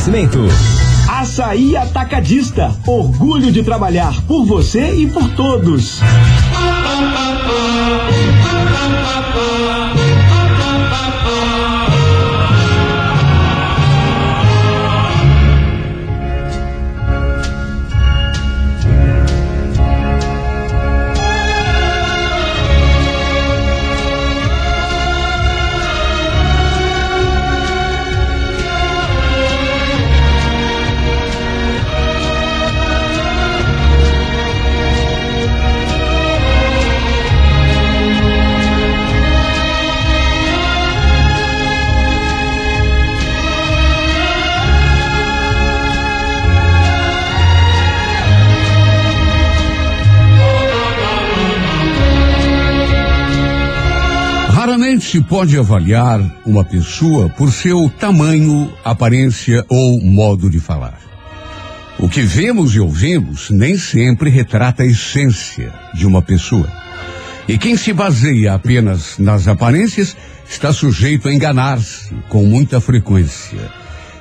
Oferecimento. Açaí Atacadista. Orgulho de trabalhar por você e por todos. Se pode avaliar uma pessoa por seu tamanho, aparência ou modo de falar. O que vemos e ouvimos nem sempre retrata a essência de uma pessoa. E quem se baseia apenas nas aparências está sujeito a enganar-se com muita frequência.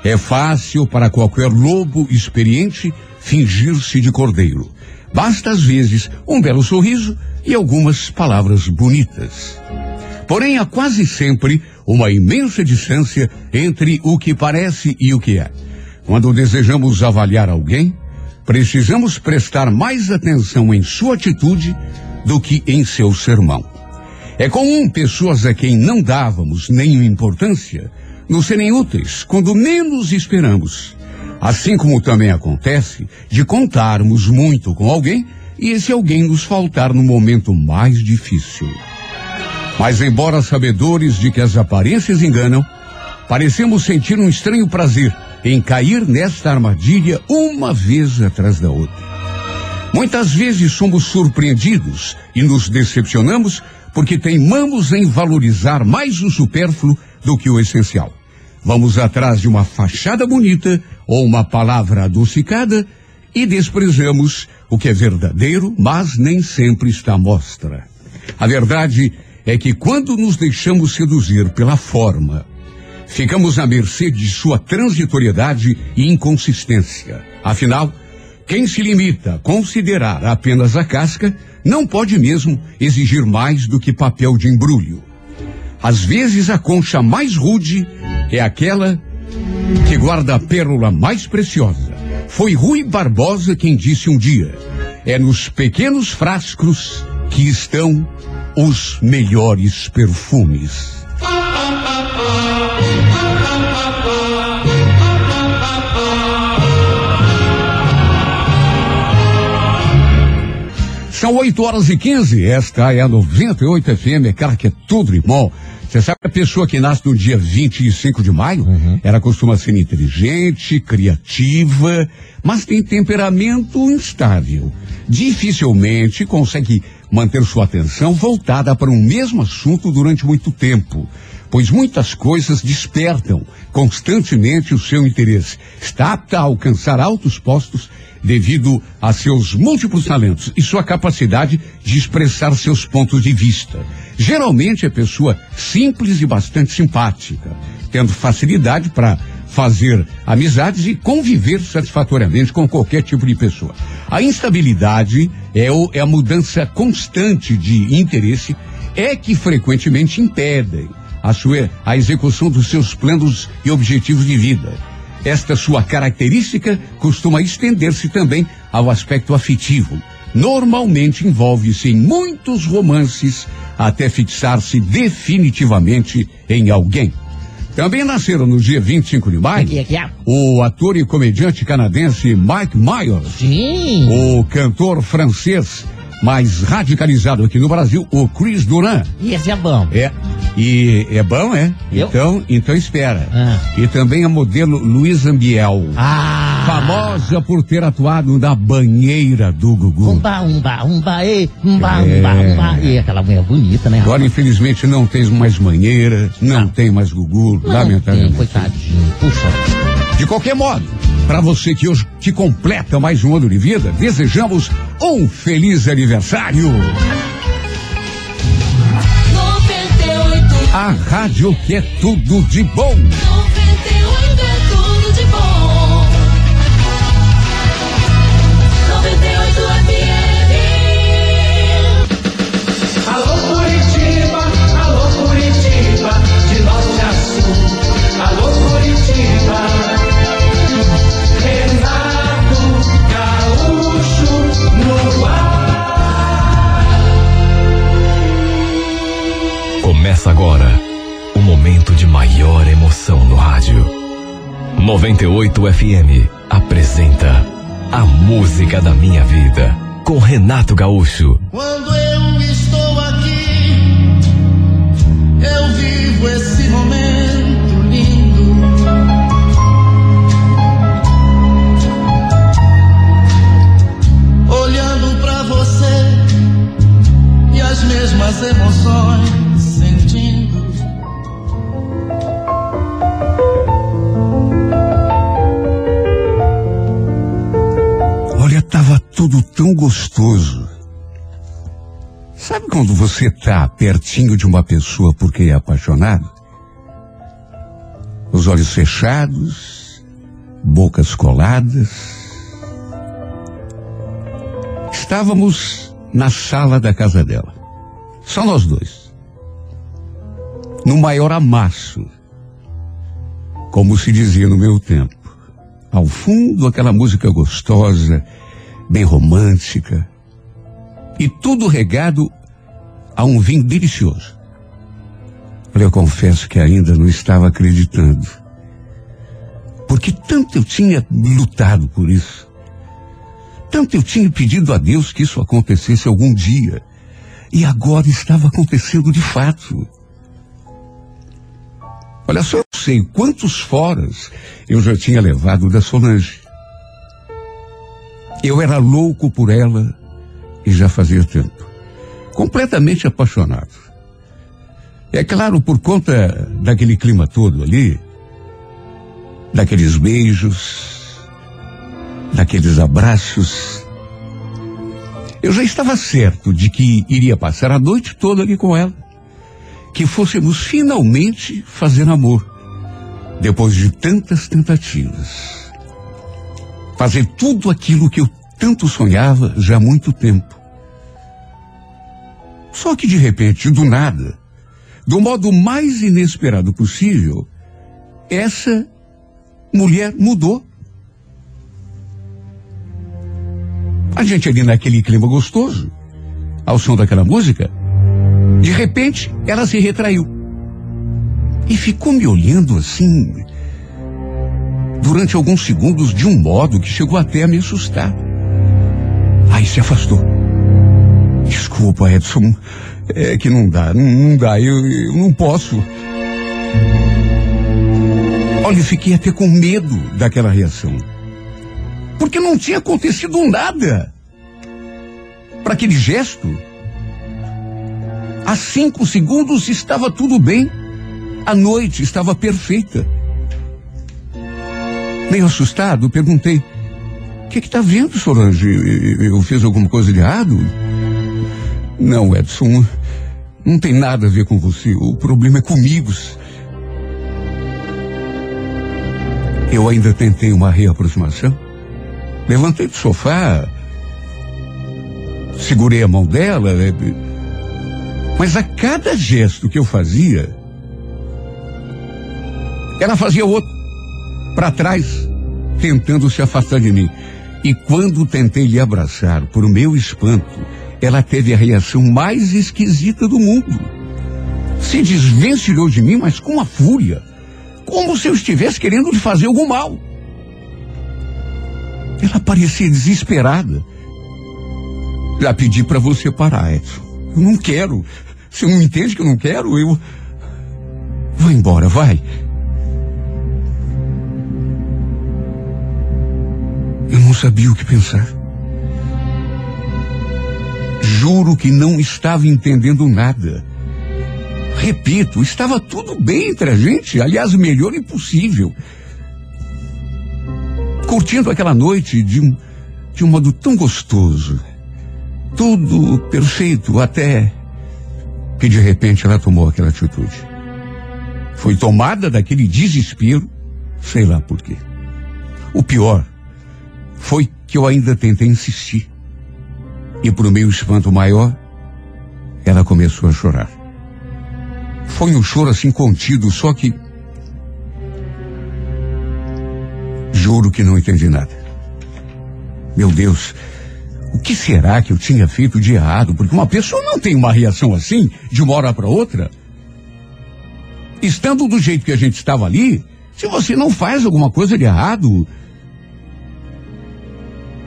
É fácil para qualquer lobo experiente fingir-se de cordeiro. Basta às vezes um belo sorriso e algumas palavras bonitas. Porém, há quase sempre uma imensa distância entre o que parece e o que é. Quando desejamos avaliar alguém, precisamos prestar mais atenção em sua atitude do que em seu sermão. É comum pessoas a quem não dávamos nenhuma importância nos serem úteis quando menos esperamos. Assim como também acontece de contarmos muito com alguém e esse alguém nos faltar no momento mais difícil. Mas, embora sabedores de que as aparências enganam, parecemos sentir um estranho prazer em cair nesta armadilha uma vez atrás da outra. Muitas vezes somos surpreendidos e nos decepcionamos porque teimamos em valorizar mais o supérfluo do que o essencial. Vamos atrás de uma fachada bonita ou uma palavra adocicada e desprezamos o que é verdadeiro, mas nem sempre está à mostra. A verdade é que quando nos deixamos seduzir pela forma, ficamos à mercê de sua transitoriedade e inconsistência. Afinal, quem se limita a considerar apenas a casca não pode mesmo exigir mais do que papel de embrulho. Às vezes a concha mais rude é aquela que guarda a pérola mais preciosa. Foi Rui Barbosa quem disse um dia: é nos pequenos frascos que estão os melhores perfumes. São 8 horas e 15. Esta é a 98 FM, é cara que é tudo irmão. Você sabe que a pessoa que nasce no dia 25 de maio, uhum. ela costuma ser inteligente, criativa, mas tem temperamento instável. Dificilmente consegue manter sua atenção voltada para um mesmo assunto durante muito tempo, pois muitas coisas despertam constantemente o seu interesse. Está apta a alcançar altos postos devido a seus múltiplos talentos e sua capacidade de expressar seus pontos de vista. Geralmente é pessoa simples e bastante simpática, tendo facilidade para fazer amizades e conviver satisfatoriamente com qualquer tipo de pessoa. A instabilidade é, o, é a mudança constante de interesse é que frequentemente impedem a sua a execução dos seus planos e objetivos de vida. Esta sua característica costuma estender-se também ao aspecto afetivo. Normalmente envolve-se em muitos romances até fixar-se definitivamente em alguém. Também nasceram no dia 25 de maio o ator e comediante canadense Mike Myers. Sim. O cantor francês mais radicalizado aqui no Brasil, o Chris Duran. E esse é bom. É. E é bom, é? Eu? Então, então espera. Ah. E também a modelo Luísa Ambiel. Ah! Famosa por ter atuado na banheira do Gugu. Umba, umba, umba, e, umba, É. umba, umba. E aquela mulher bonita, né? Agora, infelizmente, não tem mais banheira, não, Não. tem mais Gugu, Não lamentavelmente. tem, coitadinho. Puxa. De qualquer modo, para você que hoje que completa mais um ano de vida, desejamos um feliz aniversário. 98, A rádio que tudo de bom. 98 é tudo de bom. Agora o momento de maior emoção no rádio. 98 FM apresenta A Música da Minha Vida com Renato Gaúcho. Quando eu estou aqui, eu vivo esse momento lindo. Olhando para você e as mesmas emoções. Tudo tão gostoso. Sabe quando você tá pertinho de uma pessoa porque é apaixonado? Os olhos fechados, bocas coladas. Estávamos na sala da casa dela. Só nós dois. No maior amasso. Como se dizia no meu tempo. Ao fundo, aquela música gostosa, bem romântica. E tudo regado a um vinho delicioso. Eu confesso que ainda não estava acreditando. Porque tanto eu tinha lutado por isso. Tanto eu tinha pedido a Deus que isso acontecesse algum dia. E agora estava acontecendo de fato. Olha só, eu sei quantos foras eu já tinha levado da Solange. Eu era louco por ela e já fazia tempo. Completamente apaixonado. É claro, por conta daquele clima todo ali, daqueles beijos, daqueles abraços. Eu já estava certo de que iria passar a noite toda ali com ela. Que fôssemos finalmente fazer amor. Depois de tantas tentativas. Fazer tudo aquilo que eu tanto sonhava já há muito tempo. Só que de repente, do nada, do modo mais inesperado possível, essa mulher mudou. A gente ali naquele clima gostoso, ao som daquela música, de repente ela se retraiu. E ficou me olhando assim, durante alguns segundos, de um modo que chegou até a me assustar. Aí se afastou. Desculpa, Edson, é que não dá, não, não dá, eu, eu não posso. Olha, eu fiquei até com medo daquela reação. Porque não tinha acontecido nada. Para aquele gesto. Há cinco segundos estava tudo bem. A noite estava perfeita. Meio assustado, perguntei: O que está vendo, Solange? Eu fiz alguma coisa de errado? Não, Edson. Não tem nada a ver com você. O problema é comigo. Eu ainda tentei uma reaproximação. Levantei do sofá, segurei a mão dela, né? mas a cada gesto que eu fazia, ela fazia outro, para trás, tentando se afastar de mim. E quando tentei lhe abraçar, por meu espanto, ela teve a reação mais esquisita do mundo. Se desvencilhou de mim, mas com uma fúria, como se eu estivesse querendo lhe fazer algum mal. Ela parecia desesperada. Já pedi para você parar, Edson. Eu não quero. Você não entende que eu não quero? Eu. Vai embora, vai. Eu não sabia o que pensar. Juro que não estava entendendo nada. Repito, estava tudo bem entre a gente, aliás, melhor impossível curtindo aquela noite de um, de um modo tão gostoso. Tudo perfeito, até que de repente ela tomou aquela atitude. Foi tomada daquele desespero, sei lá por quê. O pior foi que eu ainda tentei insistir. E por meu espanto maior, ela começou a chorar. Foi um choro assim contido, só que Juro que não entendi nada. Meu Deus, o que será que eu tinha feito de errado? Porque uma pessoa não tem uma reação assim, de uma hora para outra. Estando do jeito que a gente estava ali, Se você não faz alguma coisa de errado.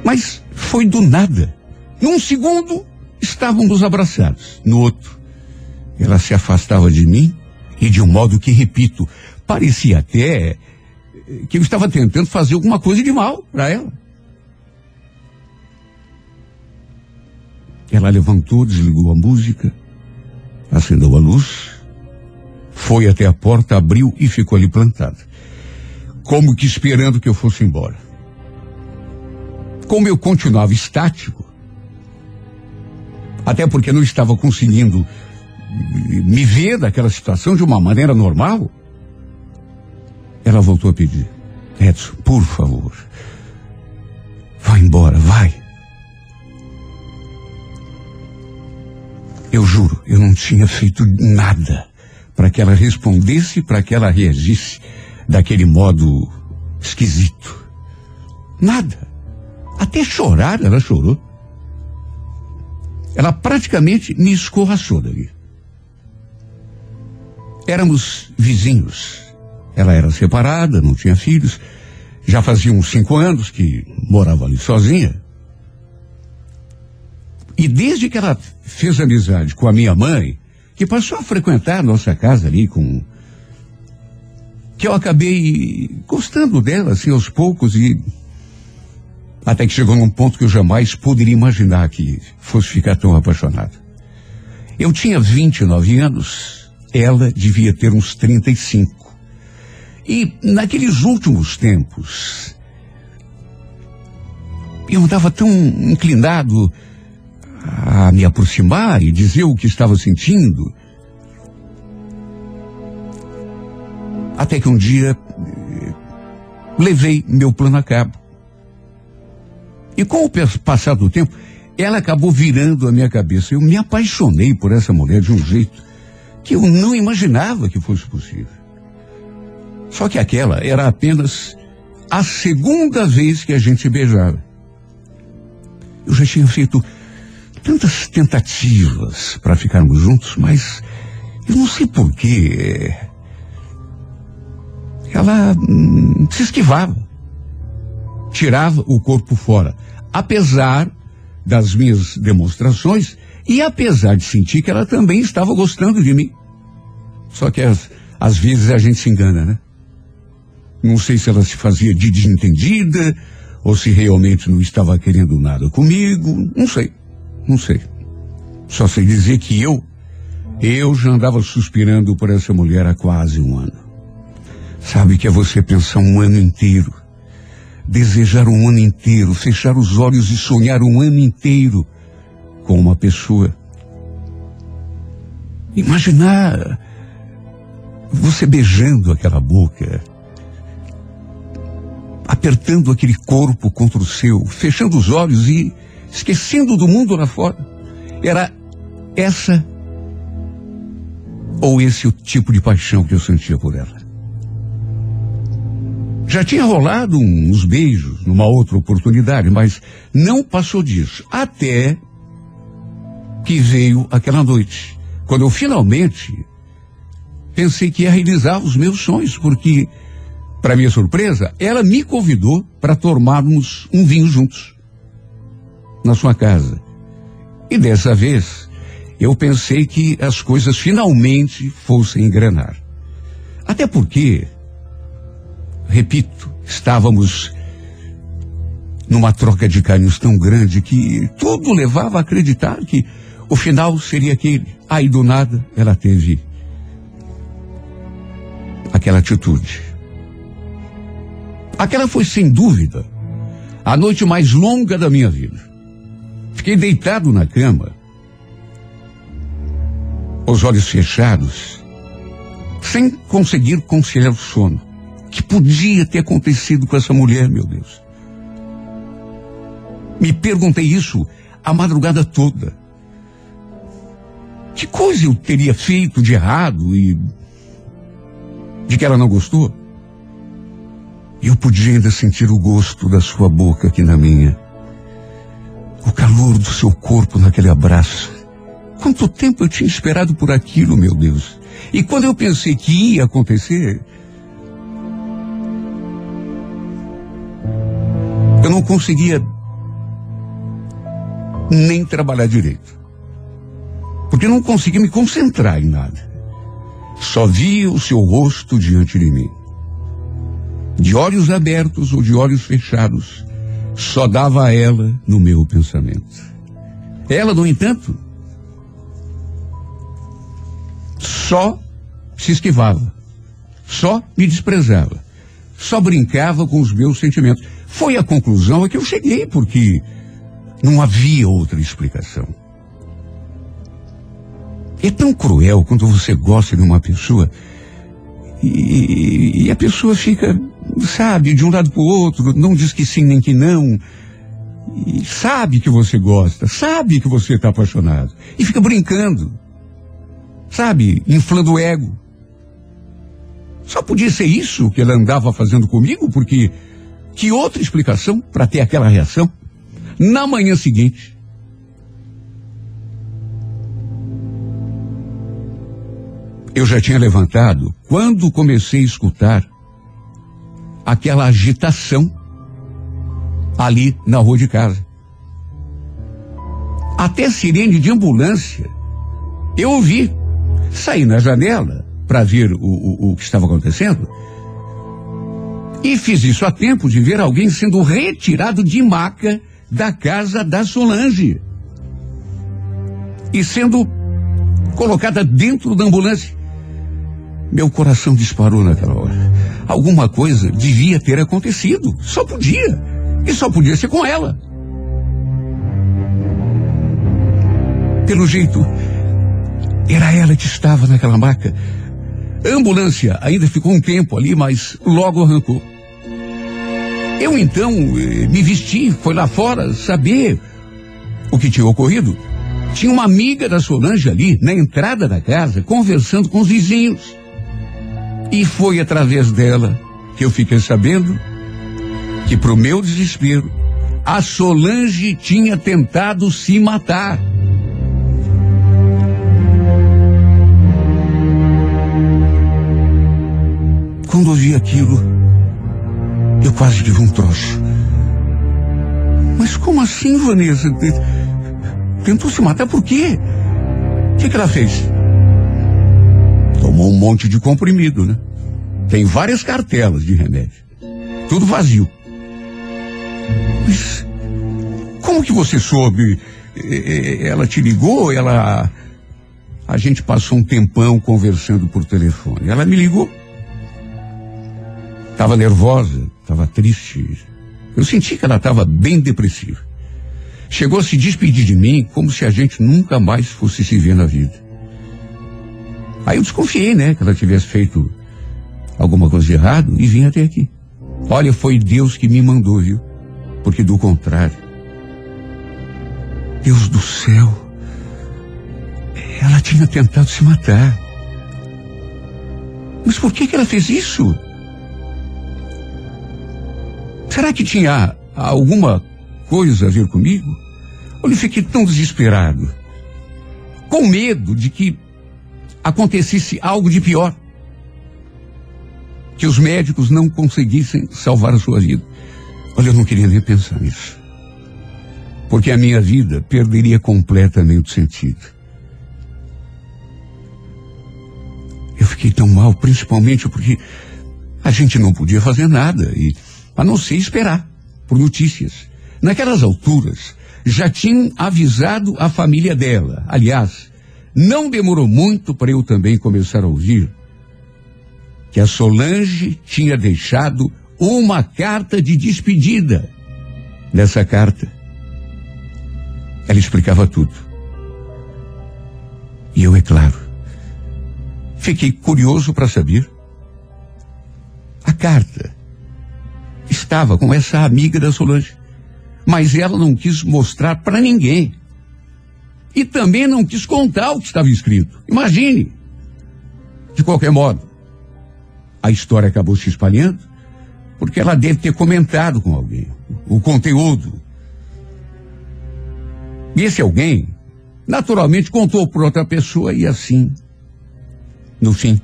Mas foi do nada. Num segundo, estávamos abraçados. No outro, ela se afastava de mim e de um modo que, repito, parecia até que eu estava tentando fazer alguma coisa de mal para ela. Ela levantou, desligou a música, acendeu a luz, foi até a porta, abriu e ficou ali plantada. Como que esperando que eu fosse embora. Como eu continuava estático, até porque não estava conseguindo me ver daquela situação de uma maneira normal, ela voltou a pedir: Edson, por favor, vá embora, vai. Eu juro, eu não tinha feito nada para que ela respondesse, para que ela reagisse daquele modo esquisito. Nada. Até chorar ela chorou. Ela praticamente me escorraçou dali. Éramos vizinhos. Ela era separada, não tinha filhos. Já fazia uns cinco anos que morava ali sozinha. E desde que ela fez amizade com a minha mãe, que passou a frequentar a nossa casa ali com. que eu acabei gostando dela, assim, aos poucos, e. Até que chegou num ponto que eu jamais poderia imaginar que fosse ficar tão apaixonado. Eu tinha 29 anos, ela devia ter uns 35. E naqueles últimos tempos, eu estava tão inclinado a me aproximar e dizer o que estava sentindo. Até que um dia eh, levei meu plano a cabo. E com o passar do tempo, ela acabou virando a minha cabeça. Eu me apaixonei por essa mulher de um jeito que eu não imaginava que fosse possível. Só que aquela era apenas a segunda vez que a gente beijava. Eu já tinha feito tantas tentativas para ficarmos juntos, mas eu não sei porquê. Ela hum, se esquivava, tirava o corpo fora, apesar das minhas demonstrações e apesar de sentir que ela também estava gostando de mim. Só que às, às vezes a gente se engana, né? Não sei se ela se fazia de desentendida ou se realmente não estava querendo nada comigo, não sei. Não sei. Só sei dizer que eu, eu já andava suspirando por essa mulher há quase um ano. Sabe que é você pensar um ano inteiro, desejar um ano inteiro, fechar os olhos e sonhar um ano inteiro com uma pessoa. Imaginar você beijando aquela boca, apertando aquele corpo contra o seu, fechando os olhos e esquecendo do mundo lá fora. Era essa ou esse o tipo de paixão que eu sentia por ela. Já tinha rolado uns beijos numa outra oportunidade, mas não passou disso. Até que veio aquela noite, quando eu finalmente pensei que ia realizar os meus sonhos, porque, para minha surpresa, ela me convidou para tomarmos um vinho juntos na sua casa. E dessa vez, eu pensei que as coisas finalmente fossem engrenar. Até porque, repito, estávamos numa troca de carinhos tão grande que tudo levava a acreditar que o final seria aquele. Aí do nada ela teve aquela atitude. Aquela foi sem dúvida a noite mais longa da minha vida. Fiquei deitado na cama, os olhos fechados, sem conseguir conciliar o sono. Que podia ter acontecido com essa mulher, meu Deus? Me perguntei isso a madrugada toda. Que coisa eu teria feito de errado e de que ela não gostou? Eu podia ainda sentir o gosto da sua boca aqui na minha o calor do seu corpo naquele abraço. Quanto tempo eu tinha esperado por aquilo, meu Deus. E quando eu pensei que ia acontecer, Eu não conseguia nem trabalhar direito. Porque não conseguia me concentrar em nada. Só via o seu rosto diante de mim. De olhos abertos ou de olhos fechados, só dava a ela no meu pensamento. Ela, no entanto, só se esquivava, só me desprezava, só brincava com os meus sentimentos. Foi a conclusão a que eu cheguei, porque não havia outra explicação. É tão cruel quando você gosta de uma pessoa e, e a pessoa fica, sabe, de um lado para o outro, não diz que sim nem que não. E sabe que você gosta, sabe que você está apaixonado. E fica brincando. Sabe, inflando o ego. Só podia ser isso que ela andava fazendo comigo, porque que outra explicação para ter aquela reação? Na manhã seguinte, eu já tinha levantado quando comecei a escutar aquela agitação ali na rua de casa. Até sirene de ambulância eu ouvi. Saí na janela para ver o, o, o que estava acontecendo e fiz isso a tempo de ver alguém sendo retirado de maca da casa da Solange e sendo colocada dentro da ambulância. Meu coração disparou naquela hora. Alguma coisa devia ter acontecido. Só podia. E só podia ser com ela. Pelo jeito, era ela que estava naquela maca. A ambulância ainda ficou um tempo ali, mas logo arrancou. Eu então eh, me vesti, foi lá fora saber o que tinha ocorrido. Tinha uma amiga da Solange ali, na entrada da casa, conversando com os vizinhos. E foi através dela que eu fiquei sabendo que, para o meu desespero, a Solange tinha tentado se matar. Quando ouvi aquilo, eu quase tive um troço. Mas como assim, Vanessa? Tentou se matar por quê? O que, que ela fez? Tomou um monte de comprimido, né? Tem várias cartelas de remédio. Tudo vazio. Mas como que você soube? Ela te ligou? Ela. A gente passou um tempão conversando por telefone. Ela me ligou. Estava nervosa, estava triste. Eu senti que ela estava bem depressiva. Chegou a se despedir de mim como se a gente nunca mais fosse se ver na vida. Aí eu desconfiei, né, que ela tivesse feito alguma coisa de errado e vim até aqui. Olha, foi Deus que me mandou, viu? Porque do contrário. Deus do céu. Ela tinha tentado se matar. Mas por que, que ela fez isso? Será que tinha alguma coisa a ver comigo? Eu fiquei tão desesperado. Com medo de que acontecesse algo de pior. Que os médicos não conseguissem salvar a sua vida. Olha, eu não queria nem pensar nisso. Porque a minha vida perderia completamente o sentido. Eu fiquei tão mal, principalmente porque a gente não podia fazer nada, e, a não ser esperar por notícias. Naquelas alturas, já tinham avisado a família dela. Aliás, não demorou muito para eu também começar a ouvir que a Solange tinha deixado uma carta de despedida. Nessa carta, ela explicava tudo. E eu, é claro, fiquei curioso para saber. A carta estava com essa amiga da Solange, mas ela não quis mostrar para ninguém. E também não quis contar o que estava escrito. Imagine. De qualquer modo, a história acabou se espalhando porque ela deve ter comentado com alguém o conteúdo. E esse alguém, naturalmente, contou para outra pessoa e assim, no fim,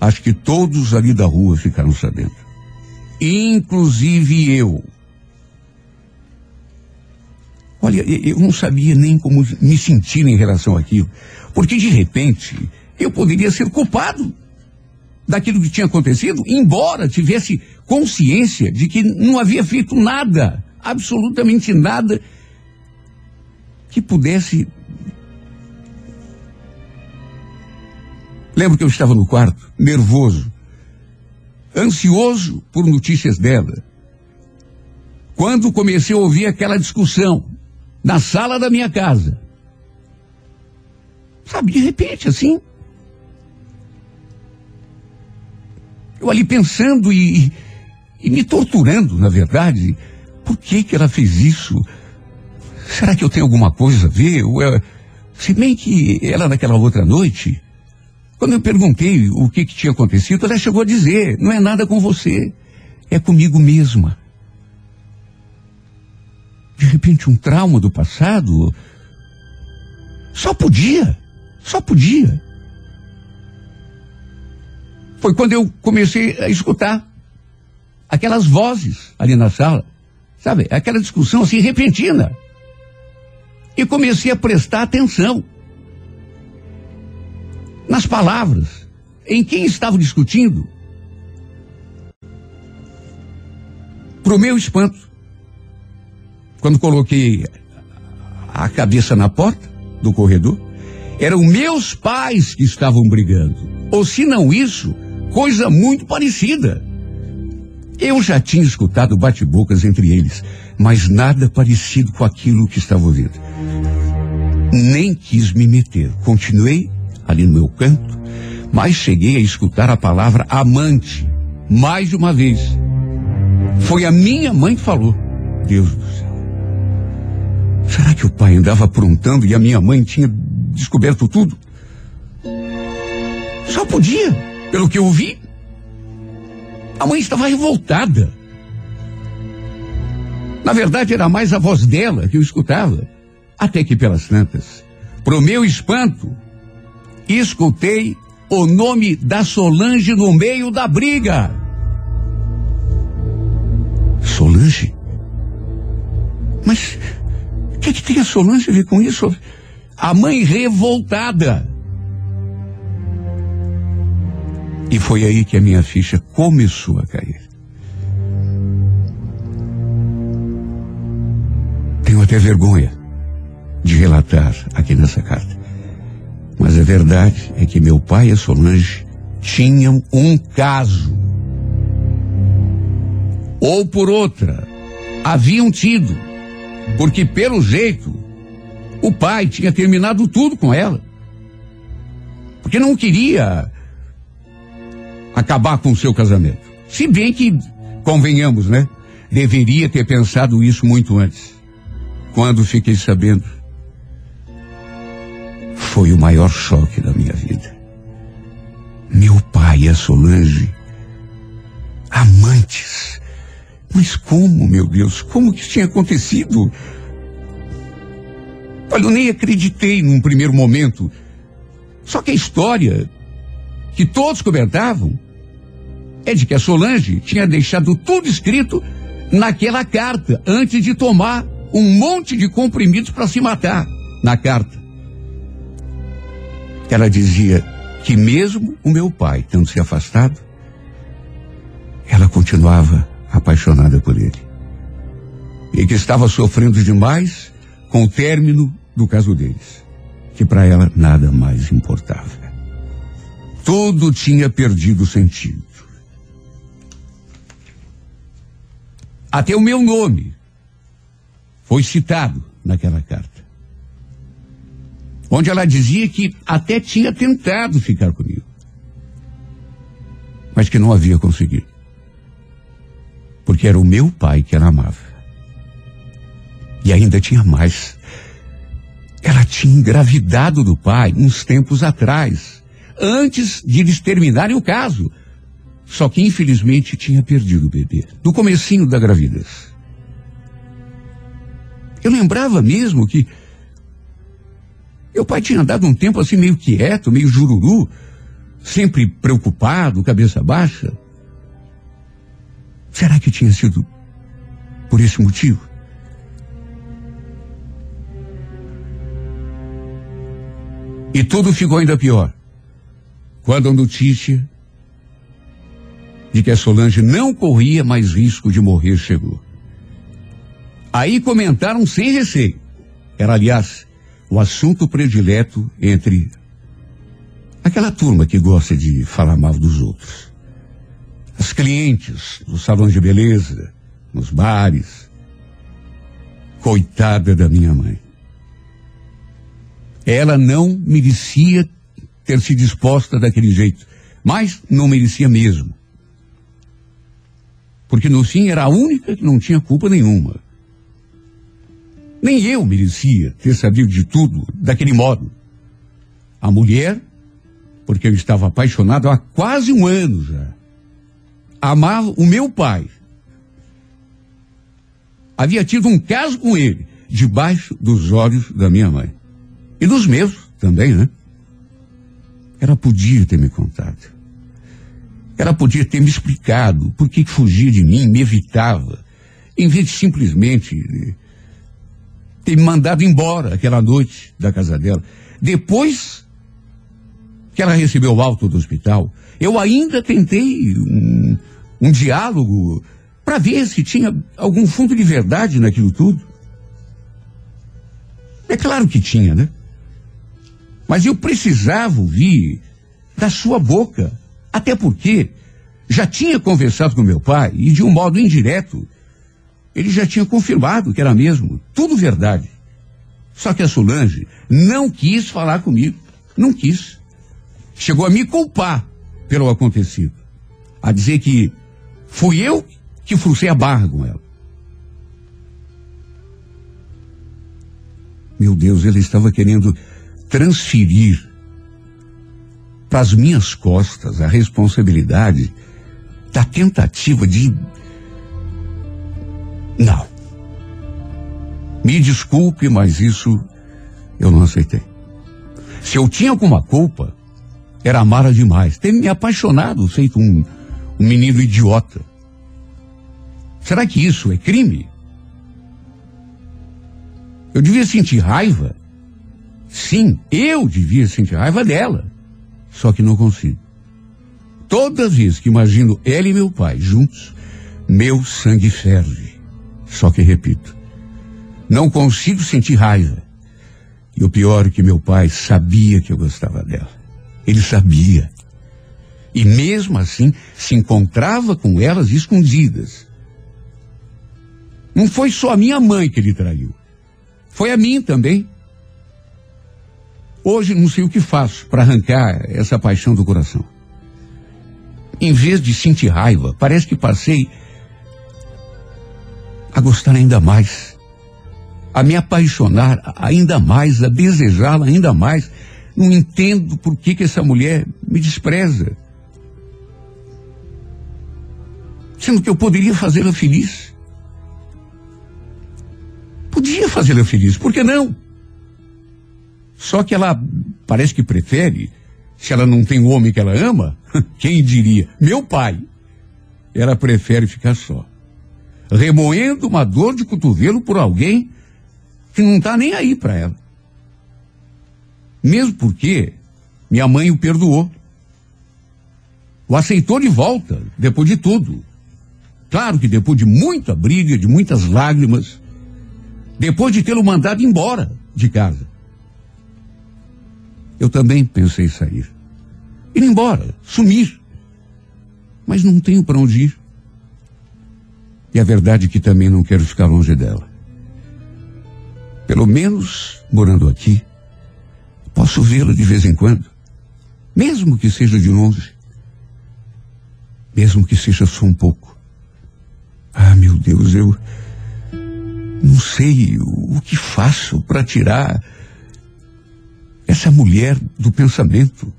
acho que todos ali da rua ficaram sabendo. Inclusive eu. Olha, eu não sabia nem como me sentir em relação àquilo, porque de repente eu poderia ser culpado daquilo que tinha acontecido, embora tivesse consciência de que não havia feito nada, absolutamente nada, que pudesse. Lembro que eu estava no quarto, nervoso, ansioso por notícias dela. Quando comecei a ouvir aquela discussão na sala da minha casa. Sabe, de repente, assim. Eu ali pensando e, e me torturando, na verdade. Por que que ela fez isso? Será que eu tenho alguma coisa a ver? Eu, se bem que ela naquela outra noite, quando eu perguntei o que, que tinha acontecido, ela chegou a dizer, não é nada com você, é comigo mesma. De repente um trauma do passado. Só podia, só podia. Foi quando eu comecei a escutar aquelas vozes ali na sala, sabe? Aquela discussão assim repentina. E comecei a prestar atenção nas palavras, em quem estavam discutindo. Para o meu espanto, quando coloquei a cabeça na porta do corredor, eram meus pais que estavam brigando. Ou se não isso, coisa muito parecida. Eu já tinha escutado bate-bocas entre eles, mas nada parecido com aquilo que estava ouvindo. Nem quis me meter. Continuei ali no meu canto, mas cheguei a escutar a palavra amante mais de uma vez. Foi a minha mãe que falou. Deus do céu. Será que o pai andava aprontando e a minha mãe tinha descoberto tudo? Só podia, pelo que eu vi. A mãe estava revoltada. Na verdade, era mais a voz dela que eu escutava. Até que pelas tantas, pro meu espanto, escutei o nome da Solange no meio da briga. Solange? Mas o que, que tem a Solange a ver com isso? A mãe revoltada. E foi aí que a minha ficha começou a cair. Tenho até vergonha de relatar aqui nessa carta. Mas a verdade é que meu pai e a Solange tinham um caso. Ou por outra, haviam tido. Porque pelo jeito, o pai tinha terminado tudo com ela. Porque não queria acabar com o seu casamento. Se bem que, convenhamos, né? Deveria ter pensado isso muito antes. Quando fiquei sabendo foi o maior choque da minha vida. Meu pai e a Solange, amantes. Mas como, meu Deus, como que isso tinha acontecido? Olha, eu nem acreditei num primeiro momento. Só que a história que todos comentavam é de que a Solange tinha deixado tudo escrito naquela carta antes de tomar um monte de comprimidos para se matar na carta. Ela dizia que mesmo o meu pai tendo se afastado, ela continuava apaixonada por ele. E que estava sofrendo demais com o término do caso deles, que para ela nada mais importava. Tudo tinha perdido sentido. Até o meu nome foi citado naquela carta onde ela dizia que até tinha tentado ficar comigo, mas que não havia conseguido. Porque era o meu pai que ela amava. E ainda tinha mais. Ela tinha engravidado do pai uns tempos atrás, antes de eles terminarem o caso. Só que infelizmente tinha perdido o bebê, no comecinho da gravidez. Eu lembrava mesmo que meu pai tinha andado um tempo assim meio quieto, meio jururu, sempre preocupado, cabeça baixa. Será que tinha sido por esse motivo? E tudo ficou ainda pior. Quando a notícia de que a Solange não corria mais risco de morrer chegou. Aí comentaram sem receio. Era, aliás, o assunto predileto entre aquela turma que gosta de falar mal dos outros. As clientes nos salões de beleza, nos bares. Coitada da minha mãe. Ela não merecia ter se disposta daquele jeito, mas não merecia mesmo. Porque no fim era a única que não tinha culpa nenhuma. Nem eu merecia ter sabido de tudo daquele modo. A mulher, porque eu estava apaixonado há quase um ano já. Amava o meu pai. Havia tido um caso com ele, debaixo dos olhos da minha mãe. E dos meus também, né? Ela podia ter me contado. Ela podia ter me explicado por que fugia de mim, me evitava, em vez de simplesmente ter me mandado embora aquela noite da casa dela. Depois que ela recebeu o alto do hospital, eu ainda tentei um, um diálogo para ver se tinha algum fundo de verdade naquilo tudo. É claro que tinha, né? Mas eu precisava ouvir da sua boca. Até porque já tinha conversado com meu pai e de um modo indireto ele já tinha confirmado que era mesmo, tudo verdade. Só que a Solange não quis falar comigo, não quis. Chegou a me culpar pelo acontecido, a dizer que fui eu que frustrei a barra com ela. Meu Deus, ele estava querendo transferir para as minhas costas a responsabilidade da tentativa de. Não. Me desculpe, mas isso eu não aceitei. Se eu tinha alguma culpa, era amar demais, ter me apaixonado, feito um, um menino idiota. Será que isso é crime? Eu devia sentir raiva? Sim, eu devia sentir raiva dela. Só que não consigo. Toda vez que imagino ela e meu pai juntos, meu sangue ferve. Só que repito, não consigo sentir raiva. E o pior é que meu pai sabia que eu gostava dela. Ele sabia. E mesmo assim se encontrava com elas escondidas. Não foi só a minha mãe que ele traiu. Foi a mim também. Hoje não sei o que faço para arrancar essa paixão do coração. Em vez de sentir raiva, parece que passei a gostar ainda mais, a me apaixonar ainda mais, a desejá-la ainda mais. Não entendo por que, que essa mulher me despreza. Sendo que eu poderia fazê-la feliz. Podia fazê-la feliz, por que não? Só que ela parece que prefere, se ela não tem o homem que ela ama, quem diria? Meu pai. Ela prefere ficar só. Remoendo uma dor de cotovelo por alguém que não está nem aí para ela. Mesmo porque minha mãe o perdoou. O aceitou de volta, depois de tudo. Claro que depois de muita briga, de muitas lágrimas, depois de tê-lo mandado embora de casa. Eu também pensei sair. Ir embora, sumir. Mas não tenho para onde ir. E a verdade é que também não quero ficar longe dela. Pelo menos, morando aqui, posso vê-la de vez em quando. Mesmo que seja de longe. Mesmo que seja só um pouco. Ah, meu Deus, eu não sei o que faço para tirar essa mulher do pensamento.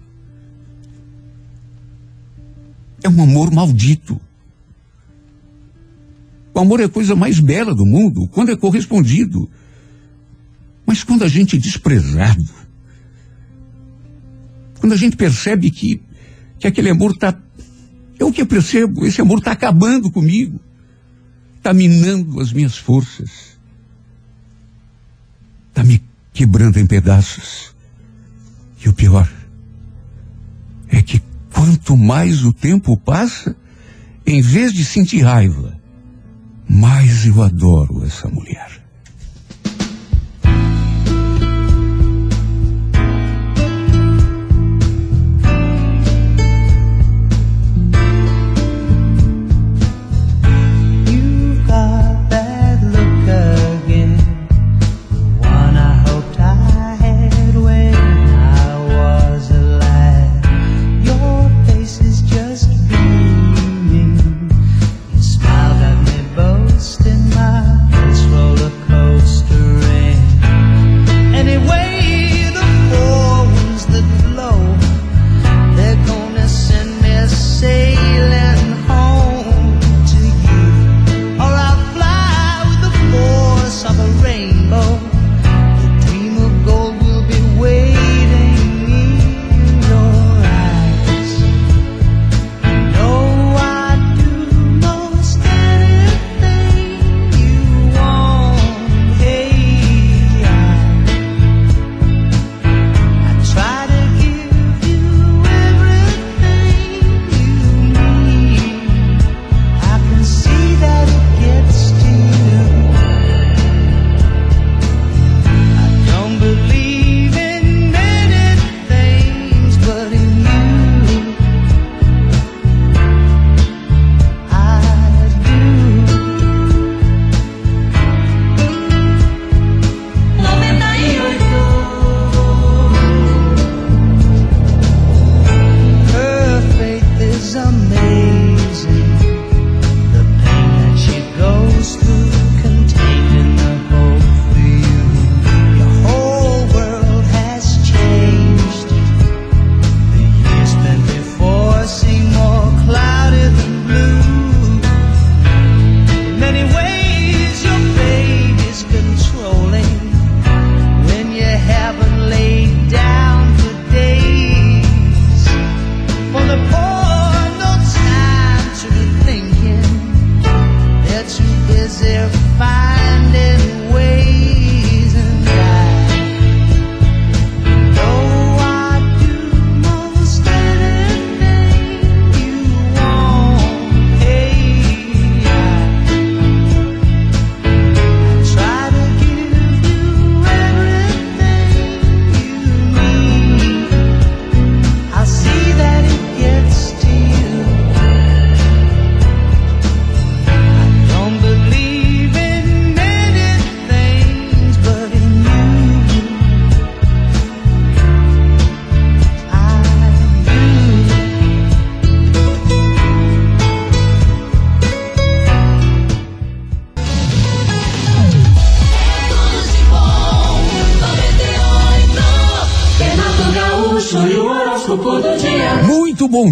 É um amor maldito. O amor é a coisa mais bela do mundo quando é correspondido. Mas quando a gente é desprezado, quando a gente percebe que, que aquele amor está. É o que eu percebo, esse amor está acabando comigo, está minando as minhas forças, está me quebrando em pedaços. E o pior é que quanto mais o tempo passa, em vez de sentir raiva, mais eu adoro essa mulher.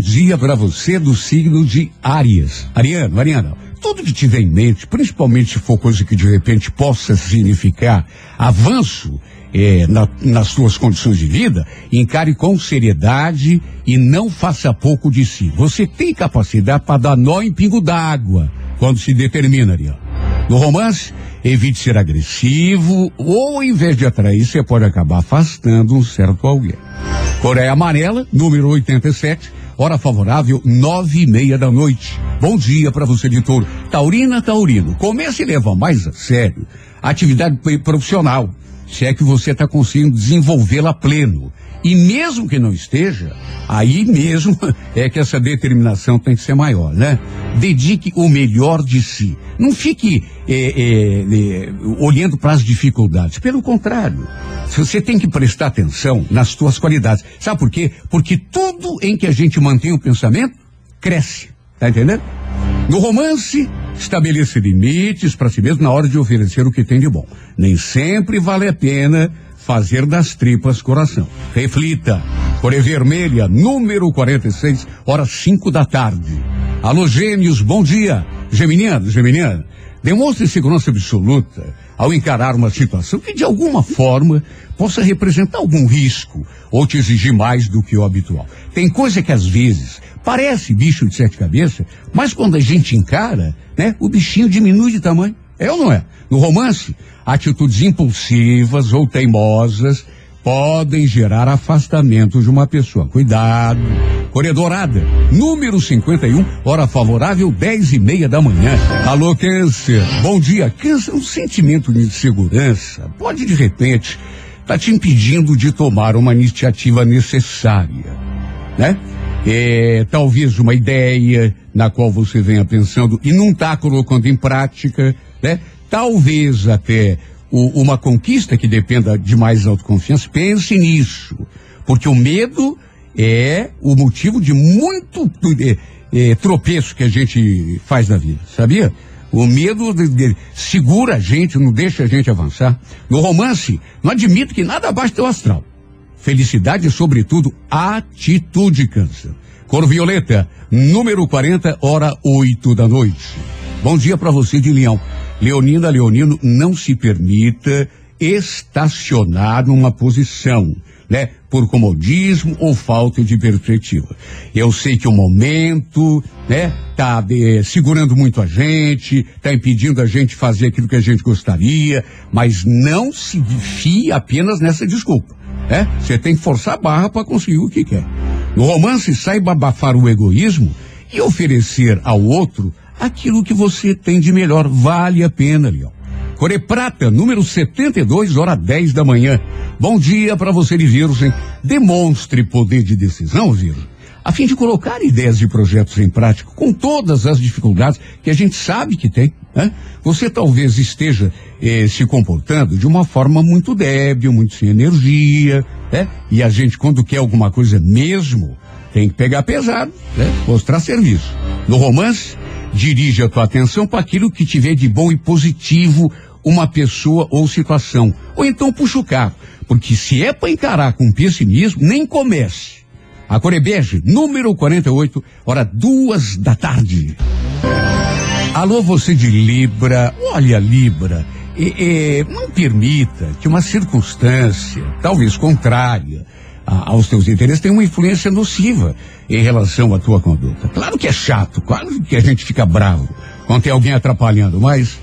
Dia para você do signo de Áries. Ariano, Ariana, tudo que tiver em mente, principalmente se for coisa que de repente possa significar avanço eh, na- nas suas condições de vida, encare com seriedade e não faça pouco de si. Você tem capacidade para dar nó em pingo d'água quando se determina, Ariano. No romance, evite ser agressivo ou, ao invés de atrair, você pode acabar afastando um certo alguém. Coreia Amarela, número 87, hora favorável, nove e meia da noite. Bom dia para você touro. Taurina, Taurino, comece a levar mais a sério atividade profissional, se é que você está conseguindo desenvolvê-la pleno. E mesmo que não esteja, aí mesmo é que essa determinação tem que ser maior, né? Dedique o melhor de si. Não fique eh, eh, eh, olhando para as dificuldades. Pelo contrário, você tem que prestar atenção nas suas qualidades. Sabe por quê? Porque tudo em que a gente mantém o pensamento cresce. Tá entendendo? No romance, estabeleça limites para si mesmo na hora de oferecer o que tem de bom. Nem sempre vale a pena fazer das tripas coração. Reflita. Coré Vermelha, número 46, horas 5 da tarde. Alô, gêmeos, bom dia. Geminiano, Geminiano, demonstre segurança absoluta ao encarar uma situação que de alguma forma possa representar algum risco ou te exigir mais do que o habitual. Tem coisa que às vezes parece bicho de sete cabeças, mas quando a gente encara, né, o bichinho diminui de tamanho. É ou não é? No romance, atitudes impulsivas ou teimosas podem gerar afastamento de uma pessoa. Cuidado. Corredorada, número 51, hora favorável, 10 e meia da manhã. Alô, câncer. Bom dia. Câncer, um sentimento de insegurança pode, de repente, estar te impedindo de tomar uma iniciativa necessária, né? É, talvez uma ideia na qual você venha pensando e não está colocando em prática, né? Talvez até o- uma conquista que dependa de mais autoconfiança, pense nisso. Porque o medo é o motivo de muito eh, eh, tropeço que a gente faz na vida, sabia? O medo de- de- segura a gente, não deixa a gente avançar. No romance, não admito que nada abaixo do astral. Felicidade sobretudo, atitude, câncer. Cor violeta, número 40, hora 8 da noite. Bom dia para você de Leão. Leonina, Leonino, não se permita estacionar numa posição, né? Por comodismo ou falta de perspectiva. Eu sei que o momento, né? Tá eh, segurando muito a gente, tá impedindo a gente fazer aquilo que a gente gostaria, mas não se fie apenas nessa desculpa, né? Você tem que forçar a barra para conseguir o que quer. No romance, saiba abafar o egoísmo e oferecer ao outro aquilo que você tem de melhor. Vale a pena, Leão. Core Prata, número 72, hora 10 da manhã. Bom dia para você Virgem. Demonstre poder de decisão, Virgem, a fim de colocar ideias e projetos em prática com todas as dificuldades que a gente sabe que tem. Né? Você talvez esteja eh, se comportando de uma forma muito débil, muito sem energia, né? E a gente, quando quer alguma coisa mesmo, tem que pegar pesado, né? Mostrar serviço. No romance, dirige a tua atenção para aquilo que tiver de bom e positivo uma pessoa ou situação. Ou então puxa o carro. Porque se é para encarar com pessimismo, nem comece. A Corebege, número 48, hora duas da tarde. Alô, você de Libra. Olha, Libra. eh, eh, não permita que uma circunstância, talvez contrária a- aos teus interesses, tenha uma influência nociva em relação à tua conduta. Claro que é chato, claro que a gente fica bravo quando tem alguém atrapalhando, mas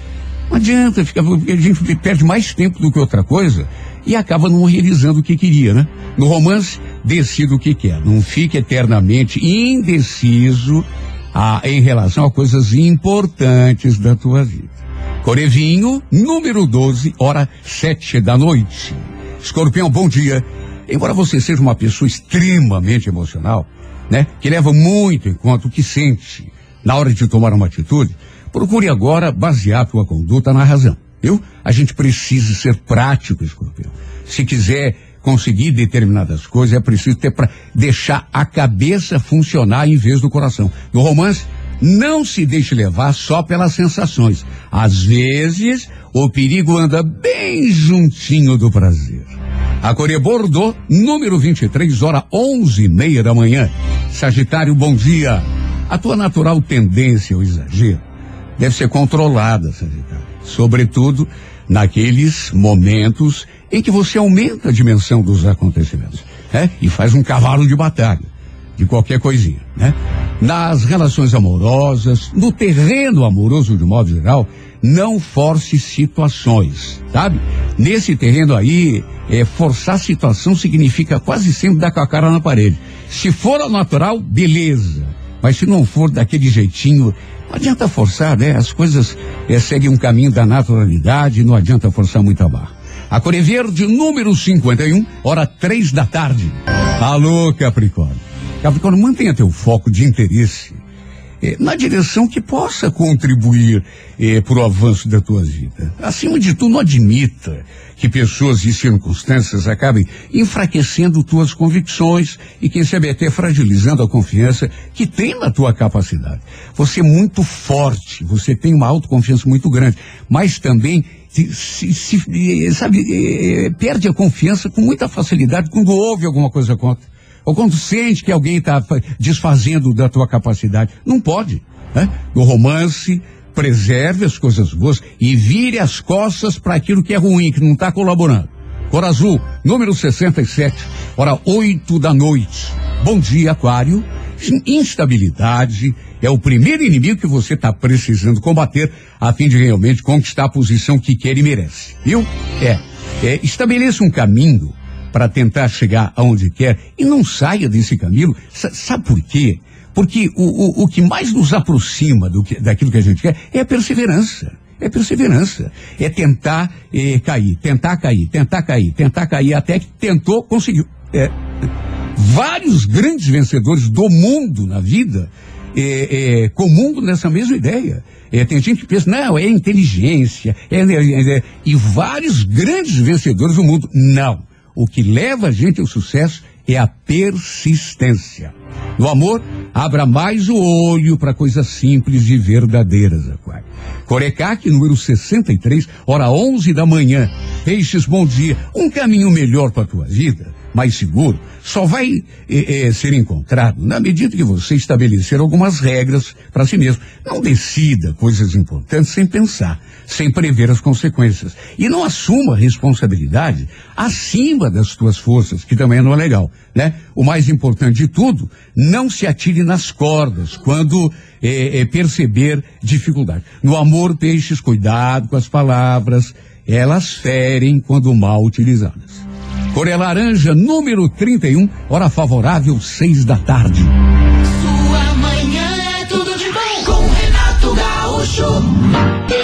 não adianta, porque a gente perde mais tempo do que outra coisa e acaba não realizando o que queria, né? No romance, decida o que quer. Não fique eternamente indeciso ah, em relação a coisas importantes da tua vida. Corevinho, número 12, hora sete da noite. Escorpião, bom dia. Embora você seja uma pessoa extremamente emocional, né? Que leva muito em conta o que sente na hora de tomar uma atitude, procure agora basear a tua conduta na razão, viu? A gente precisa ser prático, escorpião. Se quiser conseguir determinadas coisas, é preciso ter para deixar a cabeça funcionar em vez do coração. No romance, não se deixe levar só pelas sensações. Às vezes, o perigo anda bem juntinho do prazer. A Coreia Bordeaux, número 23, hora onze e meia da manhã. Sagitário, bom dia. A tua natural tendência ao exagero deve ser controlada, Sagitário. Sobretudo naqueles momentos em que você aumenta a dimensão dos acontecimentos, né? E faz um cavalo de batalha de qualquer coisinha, né? Nas relações amorosas, no terreno amoroso de modo geral, não force situações, sabe? Nesse terreno aí, é, forçar situação significa quase sempre dar com a cara na parede. Se for ao natural, beleza. Mas se não for daquele jeitinho, não adianta forçar, né? As coisas é, seguem um caminho da naturalidade, não adianta forçar muito a barra. A Core Verde, número 51, hora três da tarde. Alô, Capricórnio. Capricórnio, mantenha teu foco de interesse eh, na direção que possa contribuir eh, para o avanço da tua vida. Acima de tudo, não admita que pessoas e circunstâncias acabem enfraquecendo tuas convicções e, quem sabe, até fragilizando a confiança que tem na tua capacidade. Você é muito forte, você tem uma autoconfiança muito grande, mas também se, se- eh, sabe, eh, perde a confiança com muita facilidade quando ouve alguma coisa contra. Ou quando sente que alguém está desfazendo da tua capacidade. Não pode. Né? No romance, preserve as coisas boas e vire as costas para aquilo que é ruim, que não está colaborando. Cor Azul, número 67, hora 8 da noite. Bom dia, Aquário. Instabilidade é o primeiro inimigo que você está precisando combater a fim de realmente conquistar a posição que quer e merece. Viu? É. é estabeleça um caminho para tentar chegar aonde quer e não saia desse caminho. Sa- sabe por quê? Porque o, o, o que mais nos aproxima do que, daquilo que a gente quer é a perseverança. É perseverança. É tentar eh, cair, tentar cair, tentar cair, tentar cair, até que tentou, conseguiu. É, vários grandes vencedores do mundo na vida é, é, comungam nessa mesma ideia. É, tem gente que pensa, não, é inteligência, é, é, é, e vários grandes vencedores do mundo. Não. O que leva a gente ao sucesso é a persistência. No amor, abra mais o olho para coisas simples e verdadeiras, Aquário. Corecaque, número 63, hora 11 da manhã. Peixes, bom dia. Um caminho melhor para a tua vida, mais seguro, só vai eh, eh, ser encontrado na medida que você estabelecer algumas regras para si mesmo. Não decida coisas importantes sem pensar, sem prever as consequências. E não assuma responsabilidade acima das tuas forças, que também não é legal, né? O mais importante de tudo, não se atire nas cordas quando eh, perceber dificuldade. No amor, peixes, cuidado com as palavras, elas ferem quando mal utilizadas. Coré Laranja, número 31, hora favorável, seis da tarde. Sua manhã é tudo de bom com Renato Gaúcho.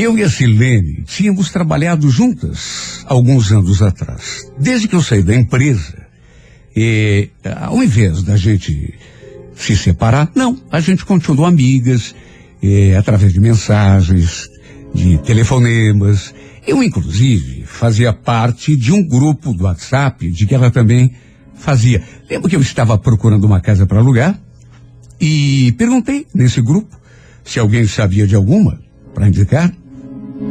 Eu e a Silene tínhamos trabalhado juntas alguns anos atrás. Desde que eu saí da empresa, e, ao invés da gente se separar, não, a gente continuou amigas, eh, através de mensagens, de telefonemas. Eu, inclusive, fazia parte de um grupo do WhatsApp de que ela também fazia. Lembro que eu estava procurando uma casa para alugar e perguntei nesse grupo se alguém sabia de alguma para indicar.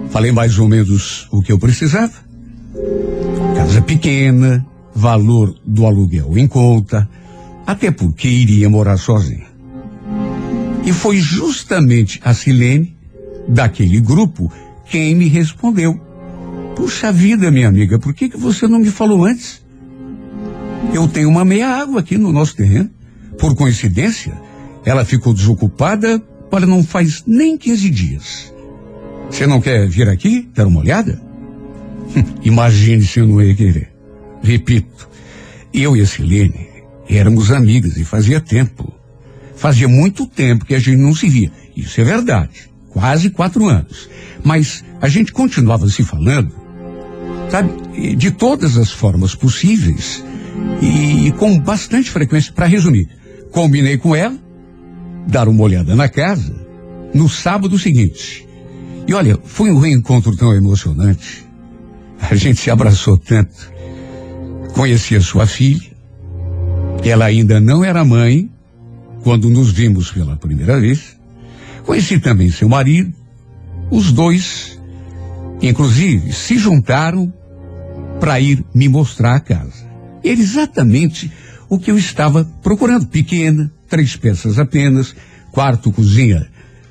Falei mais ou menos o que eu precisava. Casa pequena, valor do aluguel em conta, até porque iria morar sozinha. E foi justamente a Silene, daquele grupo, quem me respondeu. Puxa vida, minha amiga, por que, que você não me falou antes? Eu tenho uma meia água aqui no nosso terreno. Por coincidência, ela ficou desocupada para não faz nem 15 dias. Você não quer vir aqui, dar uma olhada? Imagine se eu não ia querer. Repito, eu e a Silene éramos amigas e fazia tempo. Fazia muito tempo que a gente não se via. Isso é verdade. Quase quatro anos. Mas a gente continuava se falando, sabe, e de todas as formas possíveis e com bastante frequência. Para resumir, combinei com ela dar uma olhada na casa no sábado seguinte. E olha, foi um reencontro tão emocionante. A gente se abraçou tanto. Conheci a sua filha. Ela ainda não era mãe quando nos vimos pela primeira vez. Conheci também seu marido. Os dois, inclusive, se juntaram para ir me mostrar a casa. Era exatamente o que eu estava procurando. Pequena, três peças apenas, quarto, cozinha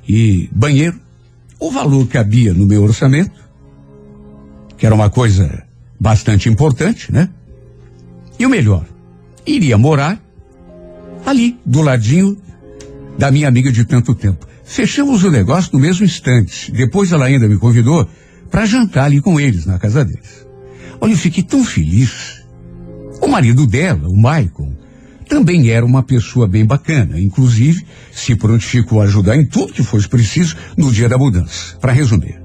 e banheiro. O valor cabia no meu orçamento, que era uma coisa bastante importante, né? E o melhor, iria morar ali, do ladinho da minha amiga de tanto tempo. Fechamos o negócio no mesmo instante. Depois ela ainda me convidou para jantar ali com eles, na casa deles. Olha, eu fiquei tão feliz. O marido dela, o Maicon, também era uma pessoa bem bacana. Inclusive, se prontificou a ajudar em tudo que fosse preciso no dia da mudança. Para resumir,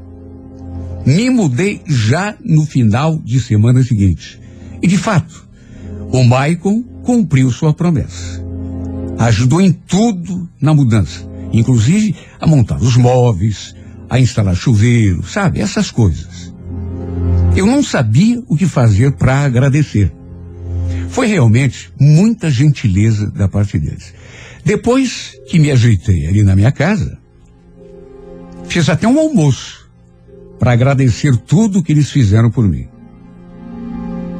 me mudei já no final de semana seguinte. E de fato, o Maicon cumpriu sua promessa. Ajudou em tudo na mudança, inclusive a montar os móveis, a instalar chuveiro, sabe? Essas coisas. Eu não sabia o que fazer para agradecer. Foi realmente muita gentileza da parte deles. Depois que me ajeitei ali na minha casa, fiz até um almoço para agradecer tudo que eles fizeram por mim.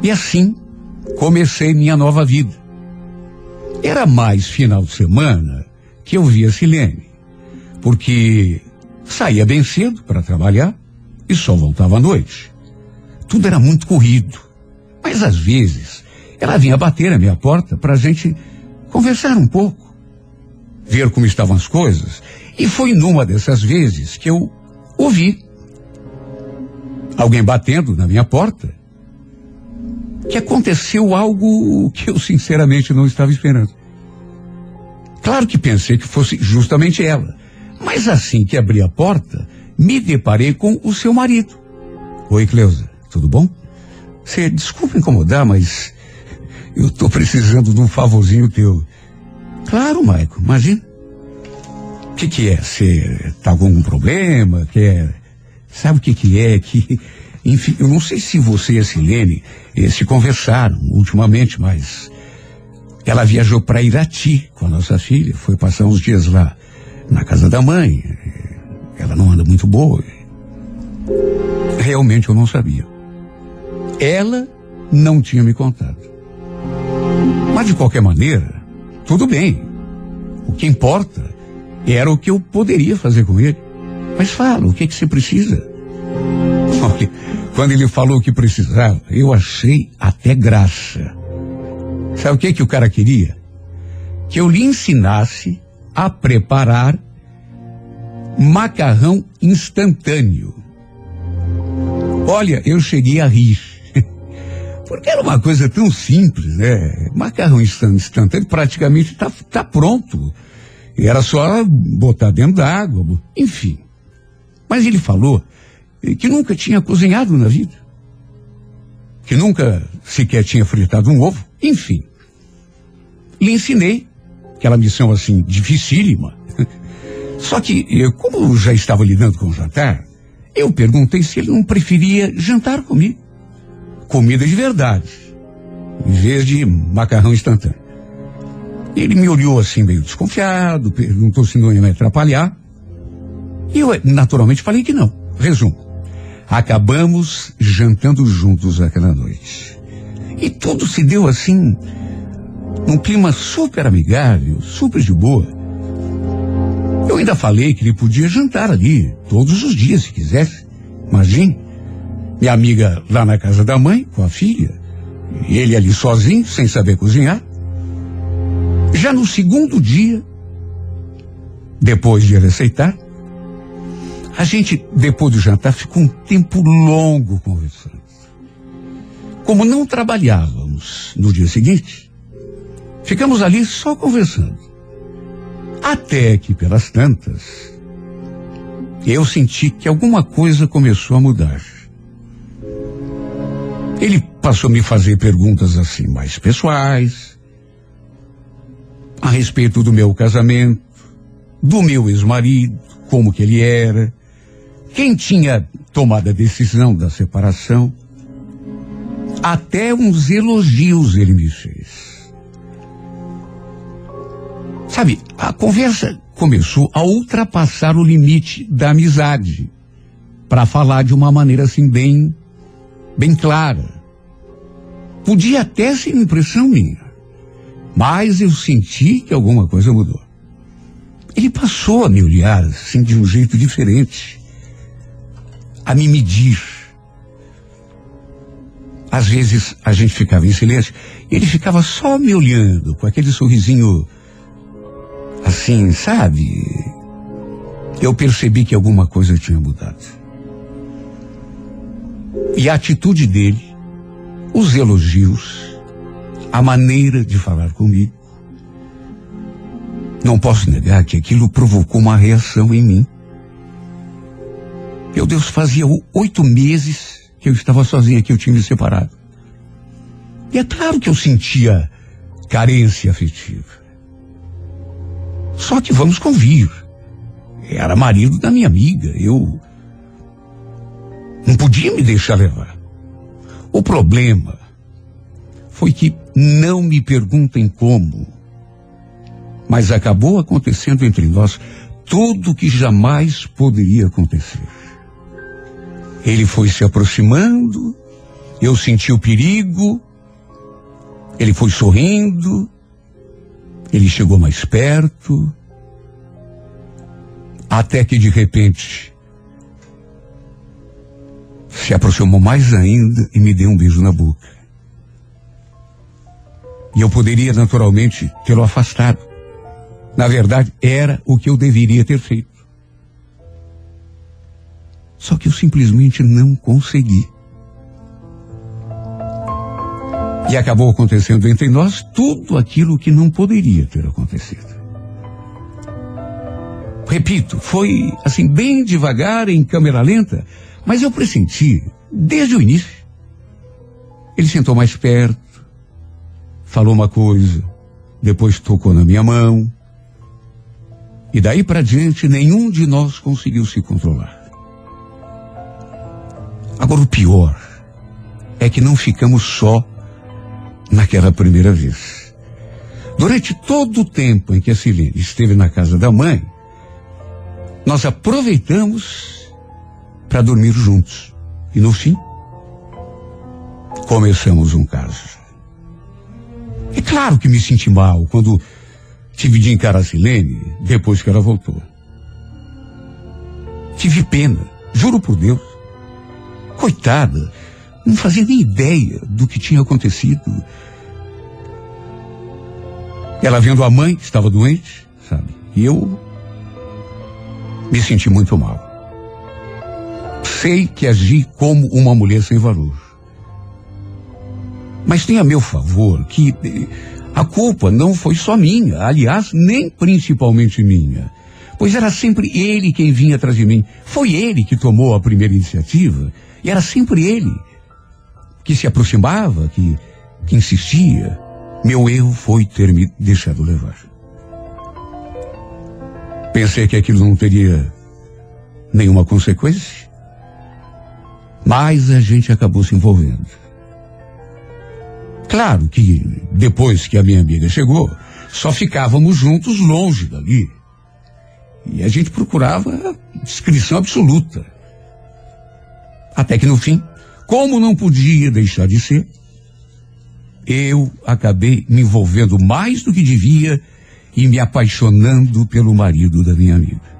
E assim comecei minha nova vida. Era mais final de semana que eu via Silene, porque saía bem cedo para trabalhar e só voltava à noite. Tudo era muito corrido, mas às vezes ela vinha bater à minha porta para a gente conversar um pouco, ver como estavam as coisas. E foi numa dessas vezes que eu ouvi alguém batendo na minha porta que aconteceu algo que eu sinceramente não estava esperando. Claro que pensei que fosse justamente ela, mas assim que abri a porta, me deparei com o seu marido. Oi, Cleusa, tudo bom? Você desculpa incomodar, mas eu estou precisando de um favorzinho teu. Claro, Maico, imagina. O que que é? Você tá com algum problema? Quer... Sabe o que que é? Que, enfim, eu não sei se você e a Silene eh, se conversaram ultimamente, mas ela viajou para Irati com a nossa filha, foi passar uns dias lá na casa da mãe. Ela não anda muito boa. Realmente eu não sabia. Ela não tinha me contado. Mas de qualquer maneira, tudo bem. O que importa era o que eu poderia fazer com ele. Mas fala, o que que você precisa? Olha, quando ele falou o que precisava, eu achei até graça. Sabe o que que o cara queria? Que eu lhe ensinasse a preparar macarrão instantâneo. Olha, eu cheguei a rir. Porque era uma coisa tão simples, né? Macarrão instan- instantâneo praticamente está tá pronto. E era só botar dentro da água, enfim. Mas ele falou que nunca tinha cozinhado na vida. Que nunca sequer tinha fritado um ovo, enfim. Lhe ensinei aquela missão assim, dificílima. Só que, eh, como eu já estava lidando com o jantar, eu perguntei se ele não preferia jantar comigo. Comida de verdade, em vez de macarrão instantâneo. Ele me olhou assim meio desconfiado, perguntou se não ia me atrapalhar. E eu, naturalmente, falei que não. Resumo. Acabamos jantando juntos aquela noite. E tudo se deu assim, num clima super amigável, super de boa. Eu ainda falei que ele podia jantar ali, todos os dias, se quisesse. Imagine, minha amiga lá na casa da mãe, com a filha, e ele ali sozinho, sem saber cozinhar. Já no segundo dia, depois de ele aceitar, a gente, depois do jantar, ficou um tempo longo conversando. Como não trabalhávamos no dia seguinte, ficamos ali só conversando. Até que, pelas tantas, eu senti que alguma coisa começou a mudar. Ele passou a me fazer perguntas assim mais pessoais, a respeito do meu casamento, do meu ex-marido, como que ele era, quem tinha tomado a decisão da separação. Até uns elogios ele me fez. Sabe, a conversa começou a ultrapassar o limite da amizade, para falar de uma maneira assim bem, bem clara. Podia até ser impressão minha, mas eu senti que alguma coisa mudou. Ele passou a me olhar assim de um jeito diferente, a me medir. Às vezes a gente ficava em silêncio, ele ficava só me olhando com aquele sorrisinho assim, sabe? Eu percebi que alguma coisa tinha mudado. E a atitude dele, os elogios, a maneira de falar comigo, Não posso negar que aquilo provocou uma reação em mim. Meu Deus, fazia oito meses que eu estava sozinha, que eu tinha me separado. E é claro que eu sentia carência afetiva. Só que vamos convir. Era marido da minha amiga. Eu não podia me deixar levar. O problema foi que não me perguntem como, mas acabou acontecendo entre nós tudo o que jamais poderia acontecer. Ele foi se aproximando, eu senti o perigo, ele foi sorrindo, ele chegou mais perto, até que de repente se aproximou mais ainda e me deu um beijo na boca. E eu poderia naturalmente tê-lo afastado. Na verdade, era o que eu deveria ter feito. Só que eu simplesmente não consegui. E acabou acontecendo entre nós tudo aquilo que não poderia ter acontecido. Repito, foi assim bem devagar, em câmera lenta, mas eu pressenti desde o início. Ele sentou mais perto, falou uma coisa, depois tocou na minha mão. E daí para diante, nenhum de nós conseguiu se controlar. Agora, o pior é que não ficamos só naquela primeira vez. Durante todo o tempo em que a Silene esteve na casa da mãe, nós aproveitamos para dormir juntos. E no fim, começamos um caso. É claro que me senti mal quando tive de encarar a Silene depois que ela voltou. Tive pena, juro por Deus. Coitada, não fazia nem ideia do que tinha acontecido. Ela vendo a mãe, que estava doente, sabe? E eu me senti muito mal. Sei que agi como uma mulher sem valor. Mas tem a meu favor que eh, a culpa não foi só minha, aliás, nem principalmente minha. Pois era sempre ele quem vinha atrás de mim. Foi ele que tomou a primeira iniciativa. E era sempre ele que se aproximava, que, que insistia. Meu erro foi ter me deixado levar. Pensei que aquilo não teria nenhuma consequência. Mas a gente acabou se envolvendo. Claro que depois que a minha amiga chegou, só ficávamos juntos longe dali. E a gente procurava discrição absoluta. Até que no fim, como não podia deixar de ser, eu acabei me envolvendo mais do que devia e me apaixonando pelo marido da minha amiga.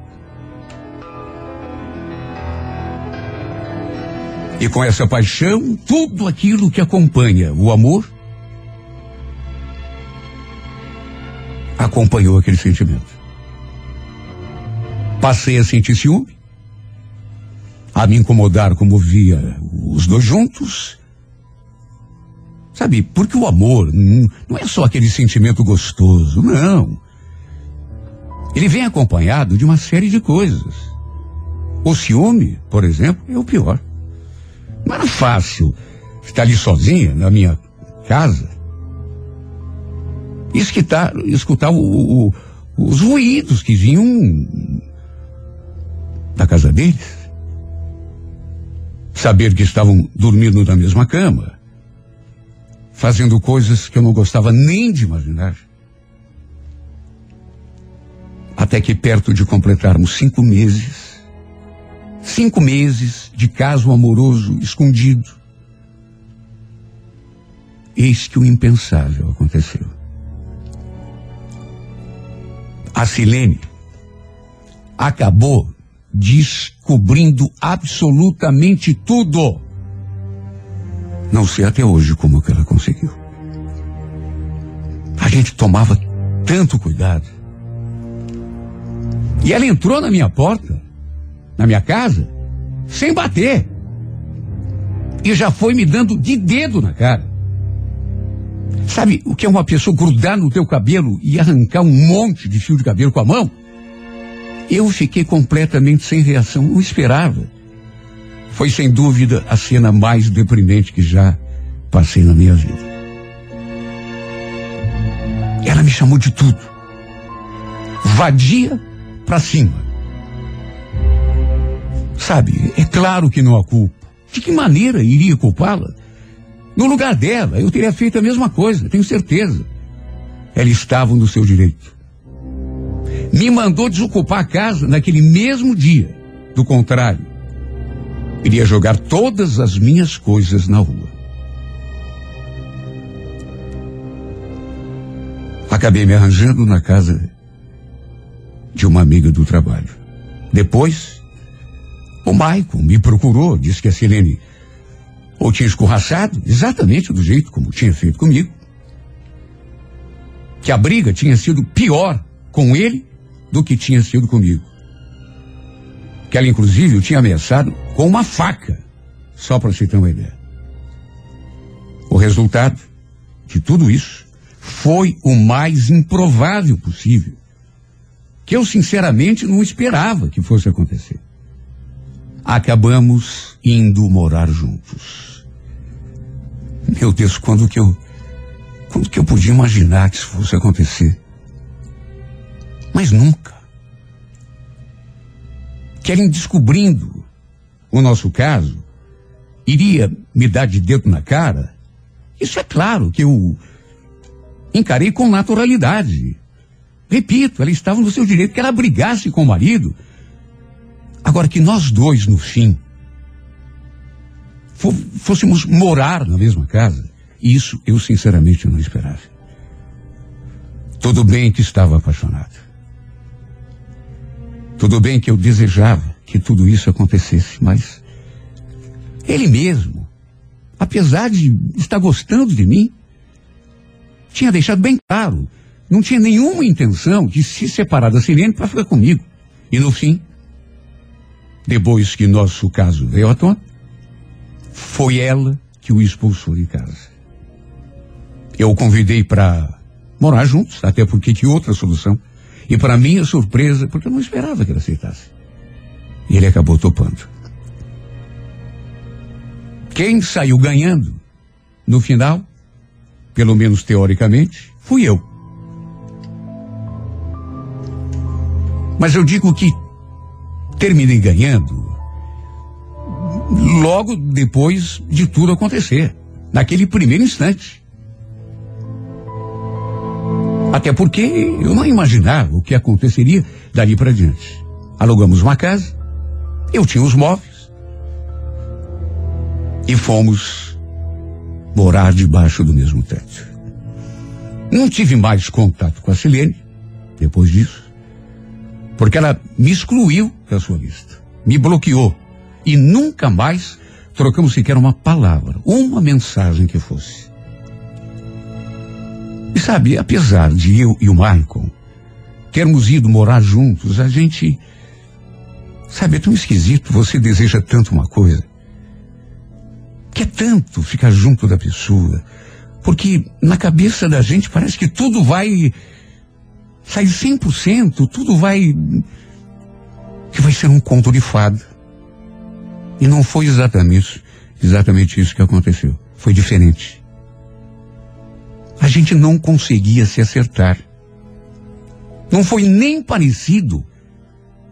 E com essa paixão, tudo aquilo que acompanha o amor acompanhou aquele sentimento. Passei a sentir ciúme, a me incomodar como via os dois juntos. Sabe, porque o amor não, é só aquele sentimento gostoso, não. Ele vem acompanhado de uma série de coisas. O ciúme, por exemplo, é o pior. Não era fácil estar ali sozinha na minha casa escutar, escutar o- o- os ruídos que vinham da casa deles. Saber que estavam dormindo na mesma cama, fazendo coisas que eu não gostava nem de imaginar. Até que perto de completarmos cinco meses, cinco meses de caso amoroso escondido, eis que o impensável aconteceu. A Silene acabou descobrindo absolutamente tudo. Não sei até hoje como que ela conseguiu. A gente tomava tanto cuidado. E ela entrou na minha porta, na minha casa, sem bater. E já foi me dando de dedo na cara. Sabe o que é uma pessoa grudar no teu cabelo e arrancar um monte de fio de cabelo com a mão? Eu fiquei completamente sem reação, não esperava. Foi sem dúvida a cena mais deprimente que já passei na minha vida. Ela me chamou de tudo. Vadia pra cima. Sabe, é claro que não a culpo. De que maneira iria culpá-la? No lugar dela, eu teria feito a mesma coisa, tenho certeza. Ela estava no seu direito. Me mandou desocupar a casa naquele mesmo dia. Do contrário, iria jogar todas as minhas coisas na rua. Acabei me arranjando na casa de uma amiga do trabalho. Depois, o Maicon me procurou, disse que a Silene ou tinha escorraçado, exatamente do jeito como tinha feito comigo. Que a briga tinha sido pior com ele do que tinha sido comigo. Que ela, inclusive, o tinha ameaçado com uma faca, só para você ter uma ideia. O resultado de tudo isso foi o mais improvável possível. Que eu, sinceramente, não esperava que fosse acontecer. Acabamos indo morar juntos. Meu Deus, quando que eu. Quando que eu podia imaginar que isso fosse acontecer? Mas nunca. Querem descobrindo o nosso caso, iria me dar de dedo na cara? Isso é claro que eu encarei com naturalidade. Repito, ela estava no seu direito que ela brigasse com o marido. Agora que nós dois, no fim, fô- fôssemos morar na mesma casa, isso eu sinceramente não esperava. Tudo bem que estava apaixonado. Tudo bem que eu desejava que tudo isso acontecesse, mas ele mesmo, apesar de estar gostando de mim, tinha deixado bem claro, não tinha nenhuma intenção de se separar da Sirene para ficar comigo. E no fim, depois que nosso caso veio à tona, foi ela que o expulsou de casa. Eu o convidei para morar juntos, até porque tinha outra solução. E para minha surpresa, porque eu não esperava que ele aceitasse. E ele acabou topando. Quem saiu ganhando no final, pelo menos teoricamente, fui eu. Mas eu digo que terminei ganhando logo depois de tudo acontecer, naquele primeiro instante. Até porque eu não imaginava o que aconteceria dali para diante. Alugamos uma casa, eu tinha os móveis e fomos morar debaixo do mesmo teto. Não tive mais contato com a Silene depois disso, porque ela me excluiu lista, me bloqueou e nunca mais trocamos sequer uma palavra, uma mensagem que fosse. E sabe, apesar de eu e o Michael termos ido morar juntos, a gente. Sabe, é tão esquisito, você deseja tanto uma coisa. Quer tanto ficar junto da pessoa. Porque na cabeça da gente parece que tudo vai sair 100%, tudo vai. Que vai ser um conto de fada. E não foi exatamente, exatamente isso que aconteceu. Foi diferente a gente não conseguia se acertar. Não foi nem parecido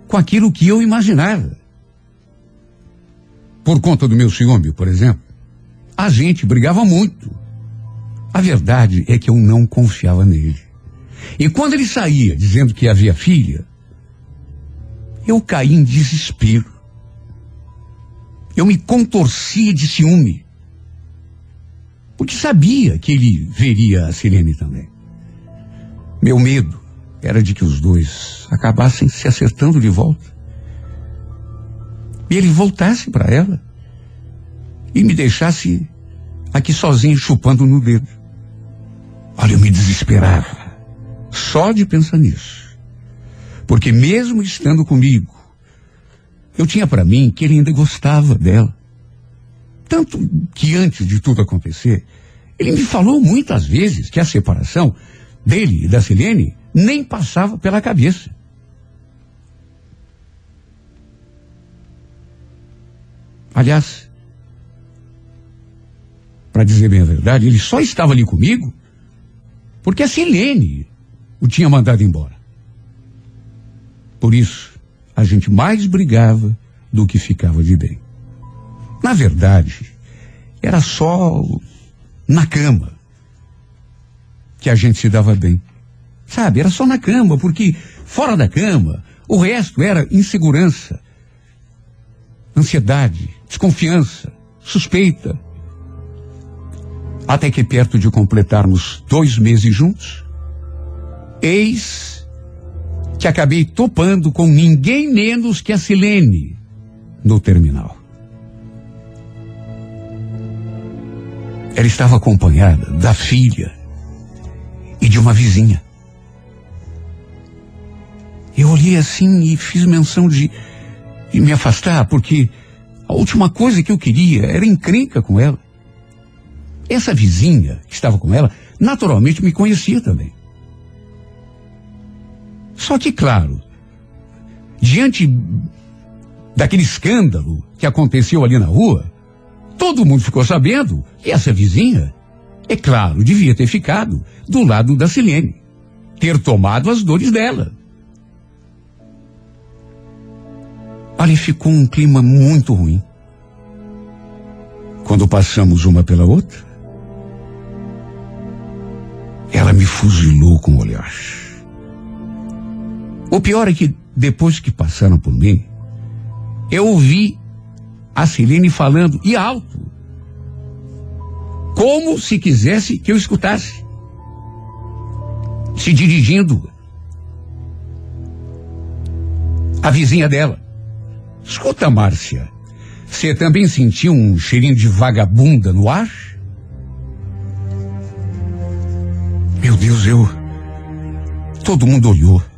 com aquilo que eu imaginava. Por conta do meu ciúme, por exemplo, a gente brigava muito. A verdade é que eu não confiava nele. E quando ele saía dizendo que havia filha, eu caí em desespero. Eu me contorcia de ciúme porque sabia que ele veria a Sirene também. Meu medo era de que os dois acabassem se acertando de volta. E ele voltasse para ela e me deixasse aqui sozinho chupando no dedo. Olha, eu me desesperava só de pensar nisso. Porque mesmo estando comigo, eu tinha para mim que ele ainda gostava dela. Tanto que antes de tudo acontecer, Ele me falou muitas vezes que a separação dele e da Silene nem passava pela cabeça. Aliás, para dizer bem a verdade, ele só estava ali comigo porque a Silene o tinha mandado embora. Por isso, a gente mais brigava do que ficava de bem. Na verdade, era só na cama que a gente se dava bem. Sabe, era só na cama, porque fora da cama, o resto era insegurança, ansiedade, desconfiança, suspeita. Até que perto de completarmos dois meses juntos, eis que acabei topando com ninguém menos que a Silene no terminal. Ela estava acompanhada da filha e de uma vizinha. Eu olhei assim e fiz menção de, de me afastar, porque a última coisa que eu queria era encrenca com ela. Essa vizinha que estava com ela, naturalmente me conhecia também. Só que, claro, diante daquele escândalo que aconteceu ali na rua, todo mundo ficou sabendo que essa vizinha, é claro, devia ter ficado do lado da Silene, ter tomado as dores dela. Ali ficou um clima muito ruim. Quando passamos uma pela outra, ela me fuzilou com o olhar. O pior é que depois que passaram por mim, eu ouvi a Silene falando e alto, como se quisesse que eu escutasse, se dirigindo à vizinha dela. Escuta, Márcia, você também sentiu um cheirinho de vagabunda no ar? Meu Deus, eu. Todo mundo olhou.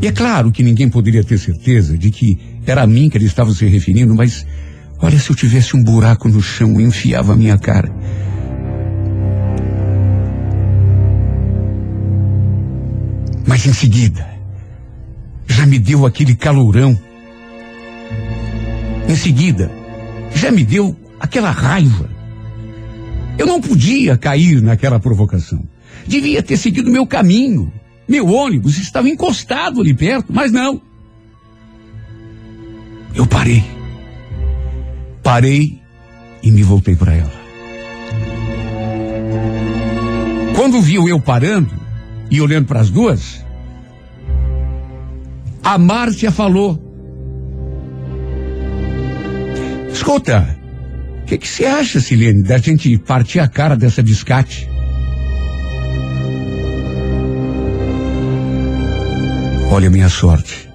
E é claro que ninguém poderia ter certeza de que era a mim que ele estava se referindo, mas olha, se eu tivesse um buraco no chão, eu enfiava a minha cara. Mas em seguida, já me deu aquele calorão. Em seguida, já me deu aquela raiva. Eu não podia cair naquela provocação. Devia ter seguido meu caminho. Meu ônibus estava encostado ali perto, mas não. Eu parei. Parei e me voltei para ela. Quando viu eu parando e olhando para as duas, a Márcia falou: Escuta, o que, você acha, Silene, da gente partir a cara dessa biscate? Olha a minha sorte.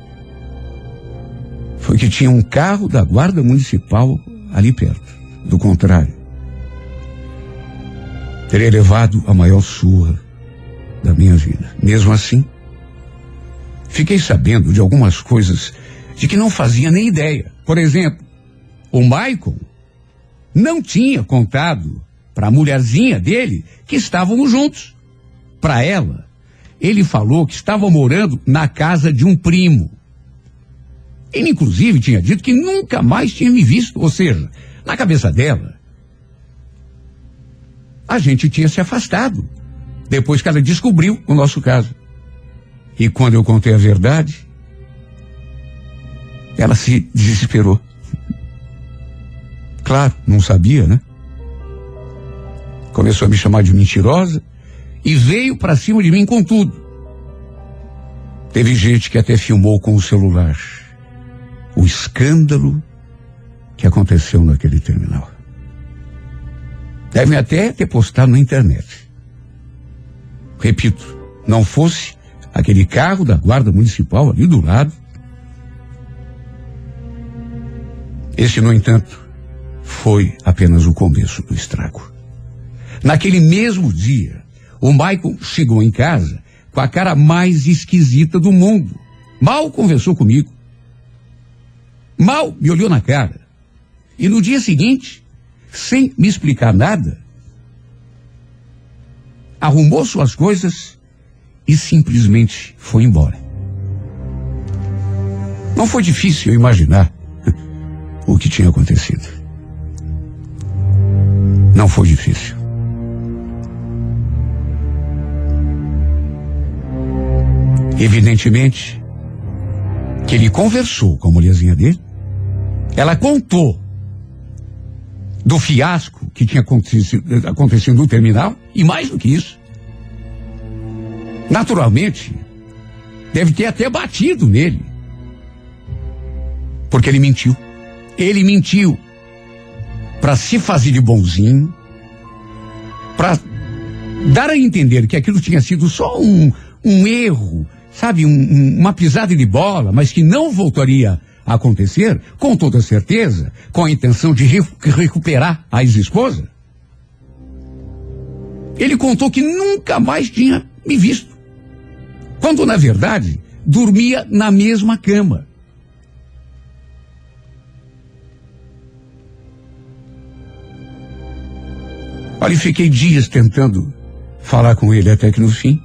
Foi que tinha um carro da guarda municipal ali perto. Do contrário, teria levado a maior surra da minha vida. Mesmo assim, fiquei sabendo de algumas coisas de que não fazia nem ideia. Por exemplo, o Michael não tinha contado para a mulherzinha dele que estávamos juntos. Para ela, ele falou que estava morando na casa de um primo. Ele, inclusive, tinha dito que nunca mais tinha me visto, ou seja, na cabeça dela, a gente tinha se afastado depois que ela descobriu o nosso caso. E quando eu contei a verdade, ela se desesperou. Claro, não sabia, né? Começou a me chamar de mentirosa e veio para cima de mim com tudo. Teve gente que até filmou com o celular o escândalo que aconteceu naquele terminal. Devem até ter postado na internet. Repito, não fosse aquele carro da guarda municipal ali do lado. Esse, no entanto, foi apenas o começo do estrago. Naquele mesmo dia, o Michael chegou em casa com a cara mais esquisita do mundo. Mal conversou comigo. Mal me olhou na cara. E no dia seguinte, sem me explicar nada, arrumou suas coisas e simplesmente foi embora. Não foi difícil imaginar o que tinha acontecido. Não foi difícil. Evidentemente que ele conversou com a mulherzinha dele, ela contou do fiasco que tinha acontecido, acontecido no terminal, e mais do que isso. Naturalmente, deve ter até batido nele. Porque ele mentiu. Ele mentiu para se fazer de bonzinho, para dar a entender que aquilo tinha sido só um, um erro, sabe, um- um- uma pisada de bola, mas que não voltaria a acontecer, com toda certeza, com a intenção de re- recuperar a ex-esposa. Ele contou que nunca mais tinha me visto. Quando, na verdade, dormia na mesma cama. Olha, fiquei dias tentando falar com ele até que no fim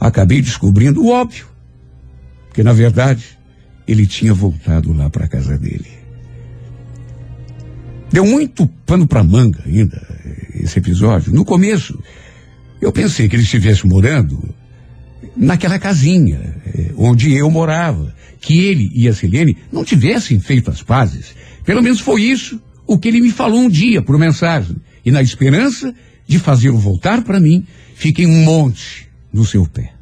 acabei descobrindo o óbvio. Que na verdade ele tinha voltado lá para casa dele. Deu muito pano para manga ainda esse episódio. No começo eu pensei que ele estivesse morando naquela casinha eh, onde eu morava, que ele e a Selene não tivessem feito as pazes. Pelo menos foi isso o que ele me falou um dia por mensagem. E na esperança de fazê-lo voltar para mim, fiquei um monte no seu pé.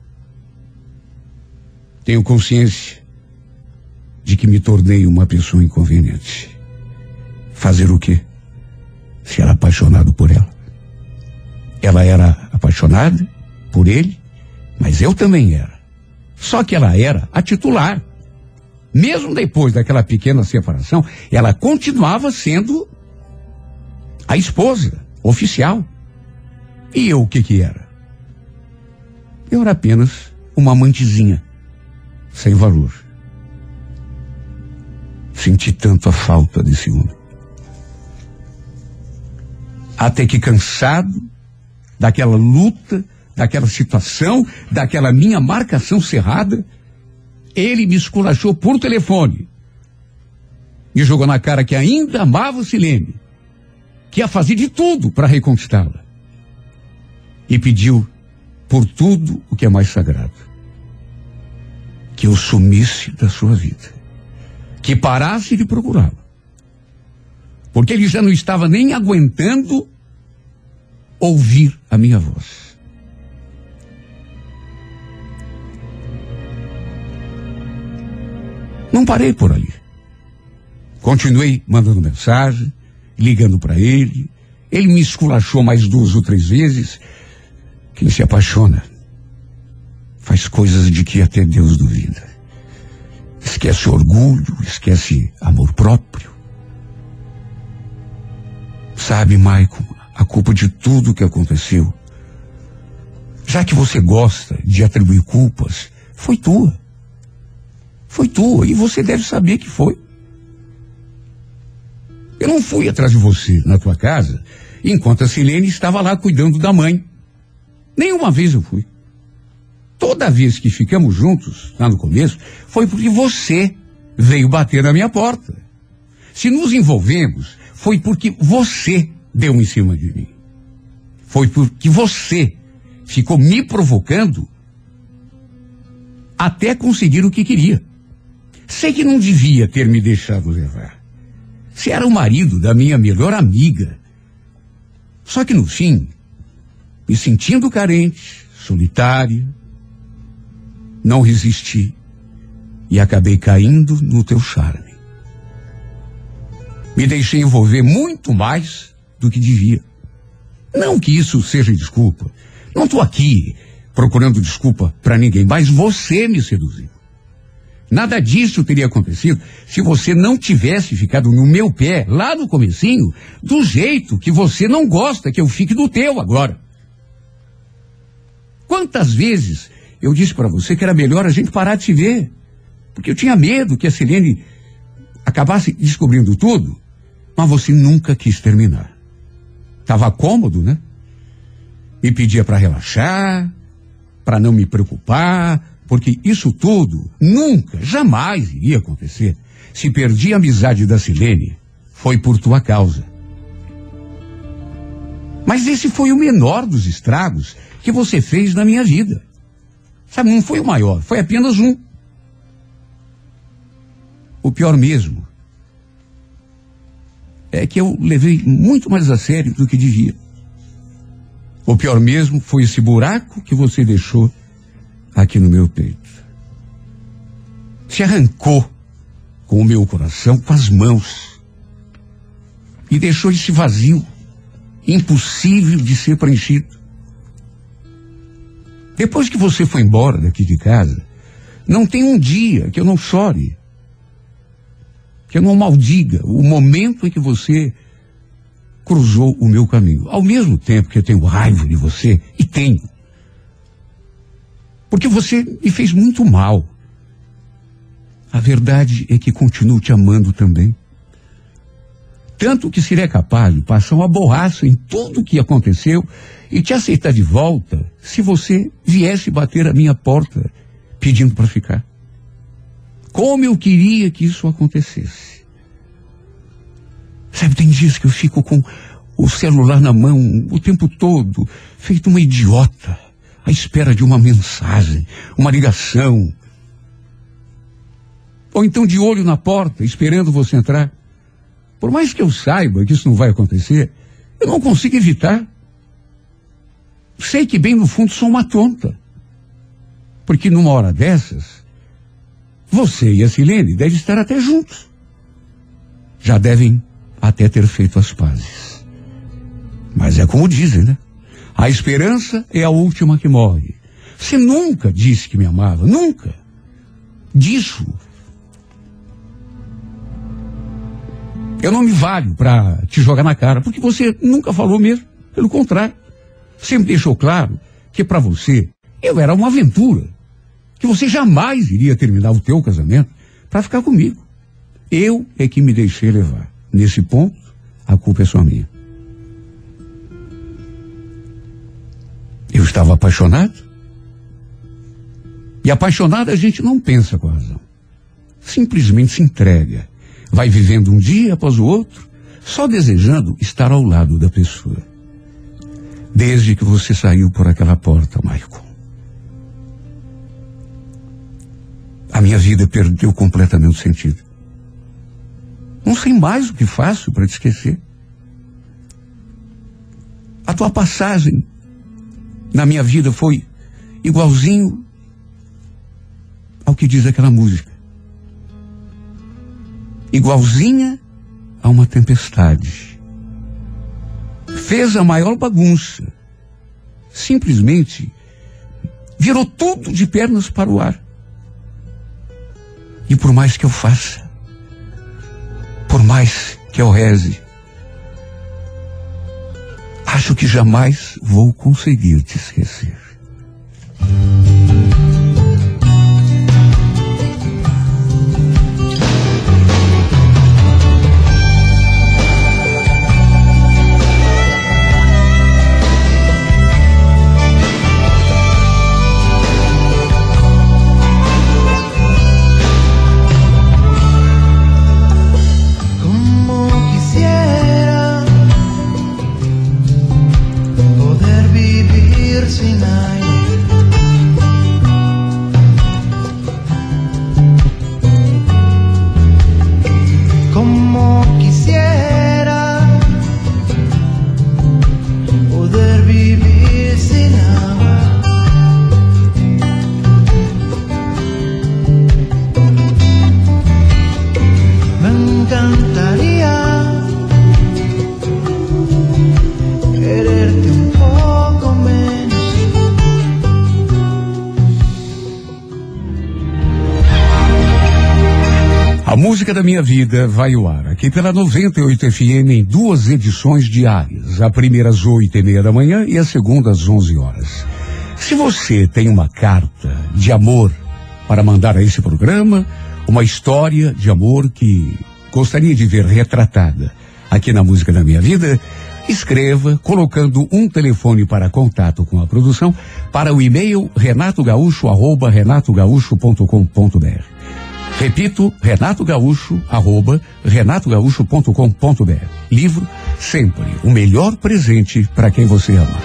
Tenho consciência de que me tornei uma pessoa inconveniente. Fazer o quê? Se era apaixonado por ela. Ela era apaixonada por ele, mas eu também era. Só que ela era a titular. Mesmo depois daquela pequena separação, ela continuava sendo a esposa oficial. E eu o que que era? Eu era apenas uma amantezinha, sem valor. Senti tanto a falta desse homem. Até que cansado daquela luta, daquela situação, daquela minha marcação cerrada, ele me esculachou por telefone. Me jogou na cara que ainda amava Silene, que ia fazer de tudo para reconquistá-la. E pediu por tudo o que é mais sagrado. Que eu sumisse da sua vida. Que parasse de procurá-la. Porque ele já não estava nem aguentando ouvir a minha voz. Não parei por ali. Continuei mandando mensagem, ligando para ele. Ele me esculachou mais duas ou três vezes. Quem se apaixona faz coisas de que até Deus duvida. Esquece orgulho, esquece amor próprio. Sabe, Maicon, a culpa de tudo que aconteceu, já que você gosta de atribuir culpas, foi tua. Foi tua e você deve saber que foi. Eu não fui atrás de você na tua casa enquanto a Silene estava lá cuidando da mãe. Nenhuma vez eu fui. Toda vez que ficamos juntos, lá no começo, foi porque você veio bater na minha porta. Se nos envolvemos, foi porque você deu em cima de mim. Foi porque você ficou me provocando até conseguir o que queria. Sei que não devia ter me deixado levar. Você era o marido da minha melhor amiga. Só que no fim, me sentindo carente, solitário, não resisti e acabei caindo no teu charme. Me deixei envolver muito mais do que devia. Não que isso seja desculpa. Não estou aqui procurando desculpa para ninguém, mas você me seduziu. Nada disso teria acontecido se você não tivesse ficado no meu pé lá no comecinho, do jeito que você não gosta que eu fique do teu agora. Quantas vezes eu disse para você que era melhor a gente parar de se ver? Porque eu tinha medo que a Selene acabasse descobrindo tudo, mas você nunca quis terminar. Tava cômodo, né? Me pedia para relaxar, para não me preocupar, porque isso tudo nunca, jamais iria acontecer. Se perdi a amizade da Silene, foi por tua causa. Mas esse foi o menor dos estragos que você fez na minha vida. Sabe, não foi o maior, foi apenas um. O pior mesmo é que eu levei muito mais a sério do que devia. O pior mesmo foi esse buraco que você deixou aqui no meu peito. Se arrancou com o meu coração com as mãos e deixou esse vazio impossível de ser preenchido. Depois que você foi embora daqui de casa, não tem um dia que eu não chore, que eu não maldiga o momento em que você cruzou o meu caminho. Ao mesmo tempo que eu tenho raiva de você, e tenho, porque você me fez muito mal. A verdade é que continuo te amando também. Tanto que seria capaz de passar uma borracha em tudo o que aconteceu e te aceitar de volta se você viesse bater a minha porta pedindo para ficar. Como eu queria que isso acontecesse. Sabe, tem dias que eu fico com o celular na mão o tempo todo, feito uma idiota, à espera de uma mensagem, uma ligação. Ou então de olho na porta, esperando você entrar. Por mais que eu saiba que isso não vai acontecer, eu não consigo evitar. Sei que bem no fundo sou uma tonta. Porque numa hora dessas, você e a Silene devem estar até juntos. Já devem até ter feito as pazes. Mas é como dizem, né? A esperança é a última que morre. Você nunca disse que me amava, nunca. Disso. Eu não me valho para te jogar na cara, porque você nunca falou mesmo. Pelo contrário, sempre deixou claro que para você eu era uma aventura, que você jamais iria terminar o teu casamento para ficar comigo. Eu é que me deixei levar. Nesse ponto, a culpa é só minha. Eu estava apaixonado. E apaixonado a gente não pensa com a razão. Simplesmente se entrega. Vai vivendo um dia após o outro, só desejando estar ao lado da pessoa. Desde que você saiu por aquela porta, Michael. A minha vida perdeu completamente sentido. Não sei mais o que faço para te esquecer. A tua passagem na minha vida foi igualzinho ao que diz aquela música. Igualzinha a uma tempestade. Fez a maior bagunça. Simplesmente virou tudo de pernas para o ar. E por mais que eu faça, por mais que eu reze, acho que jamais vou conseguir te esquecer. Vida vai ao ar aqui pela 98 FM em duas edições diárias. A primeira às oito e meia da manhã e a segunda às onze horas. Se você tem uma carta de amor para mandar a esse programa, uma história de amor que gostaria de ver retratada aqui na música da minha vida, Escreva colocando um telefone para contato com a produção para o e-mail renatogaúcho arroba renatogaúcho.com.br. Repito, Renato Gaúcho, arroba renatogaúcho.com.br. Livro, sempre o melhor presente para quem você ama.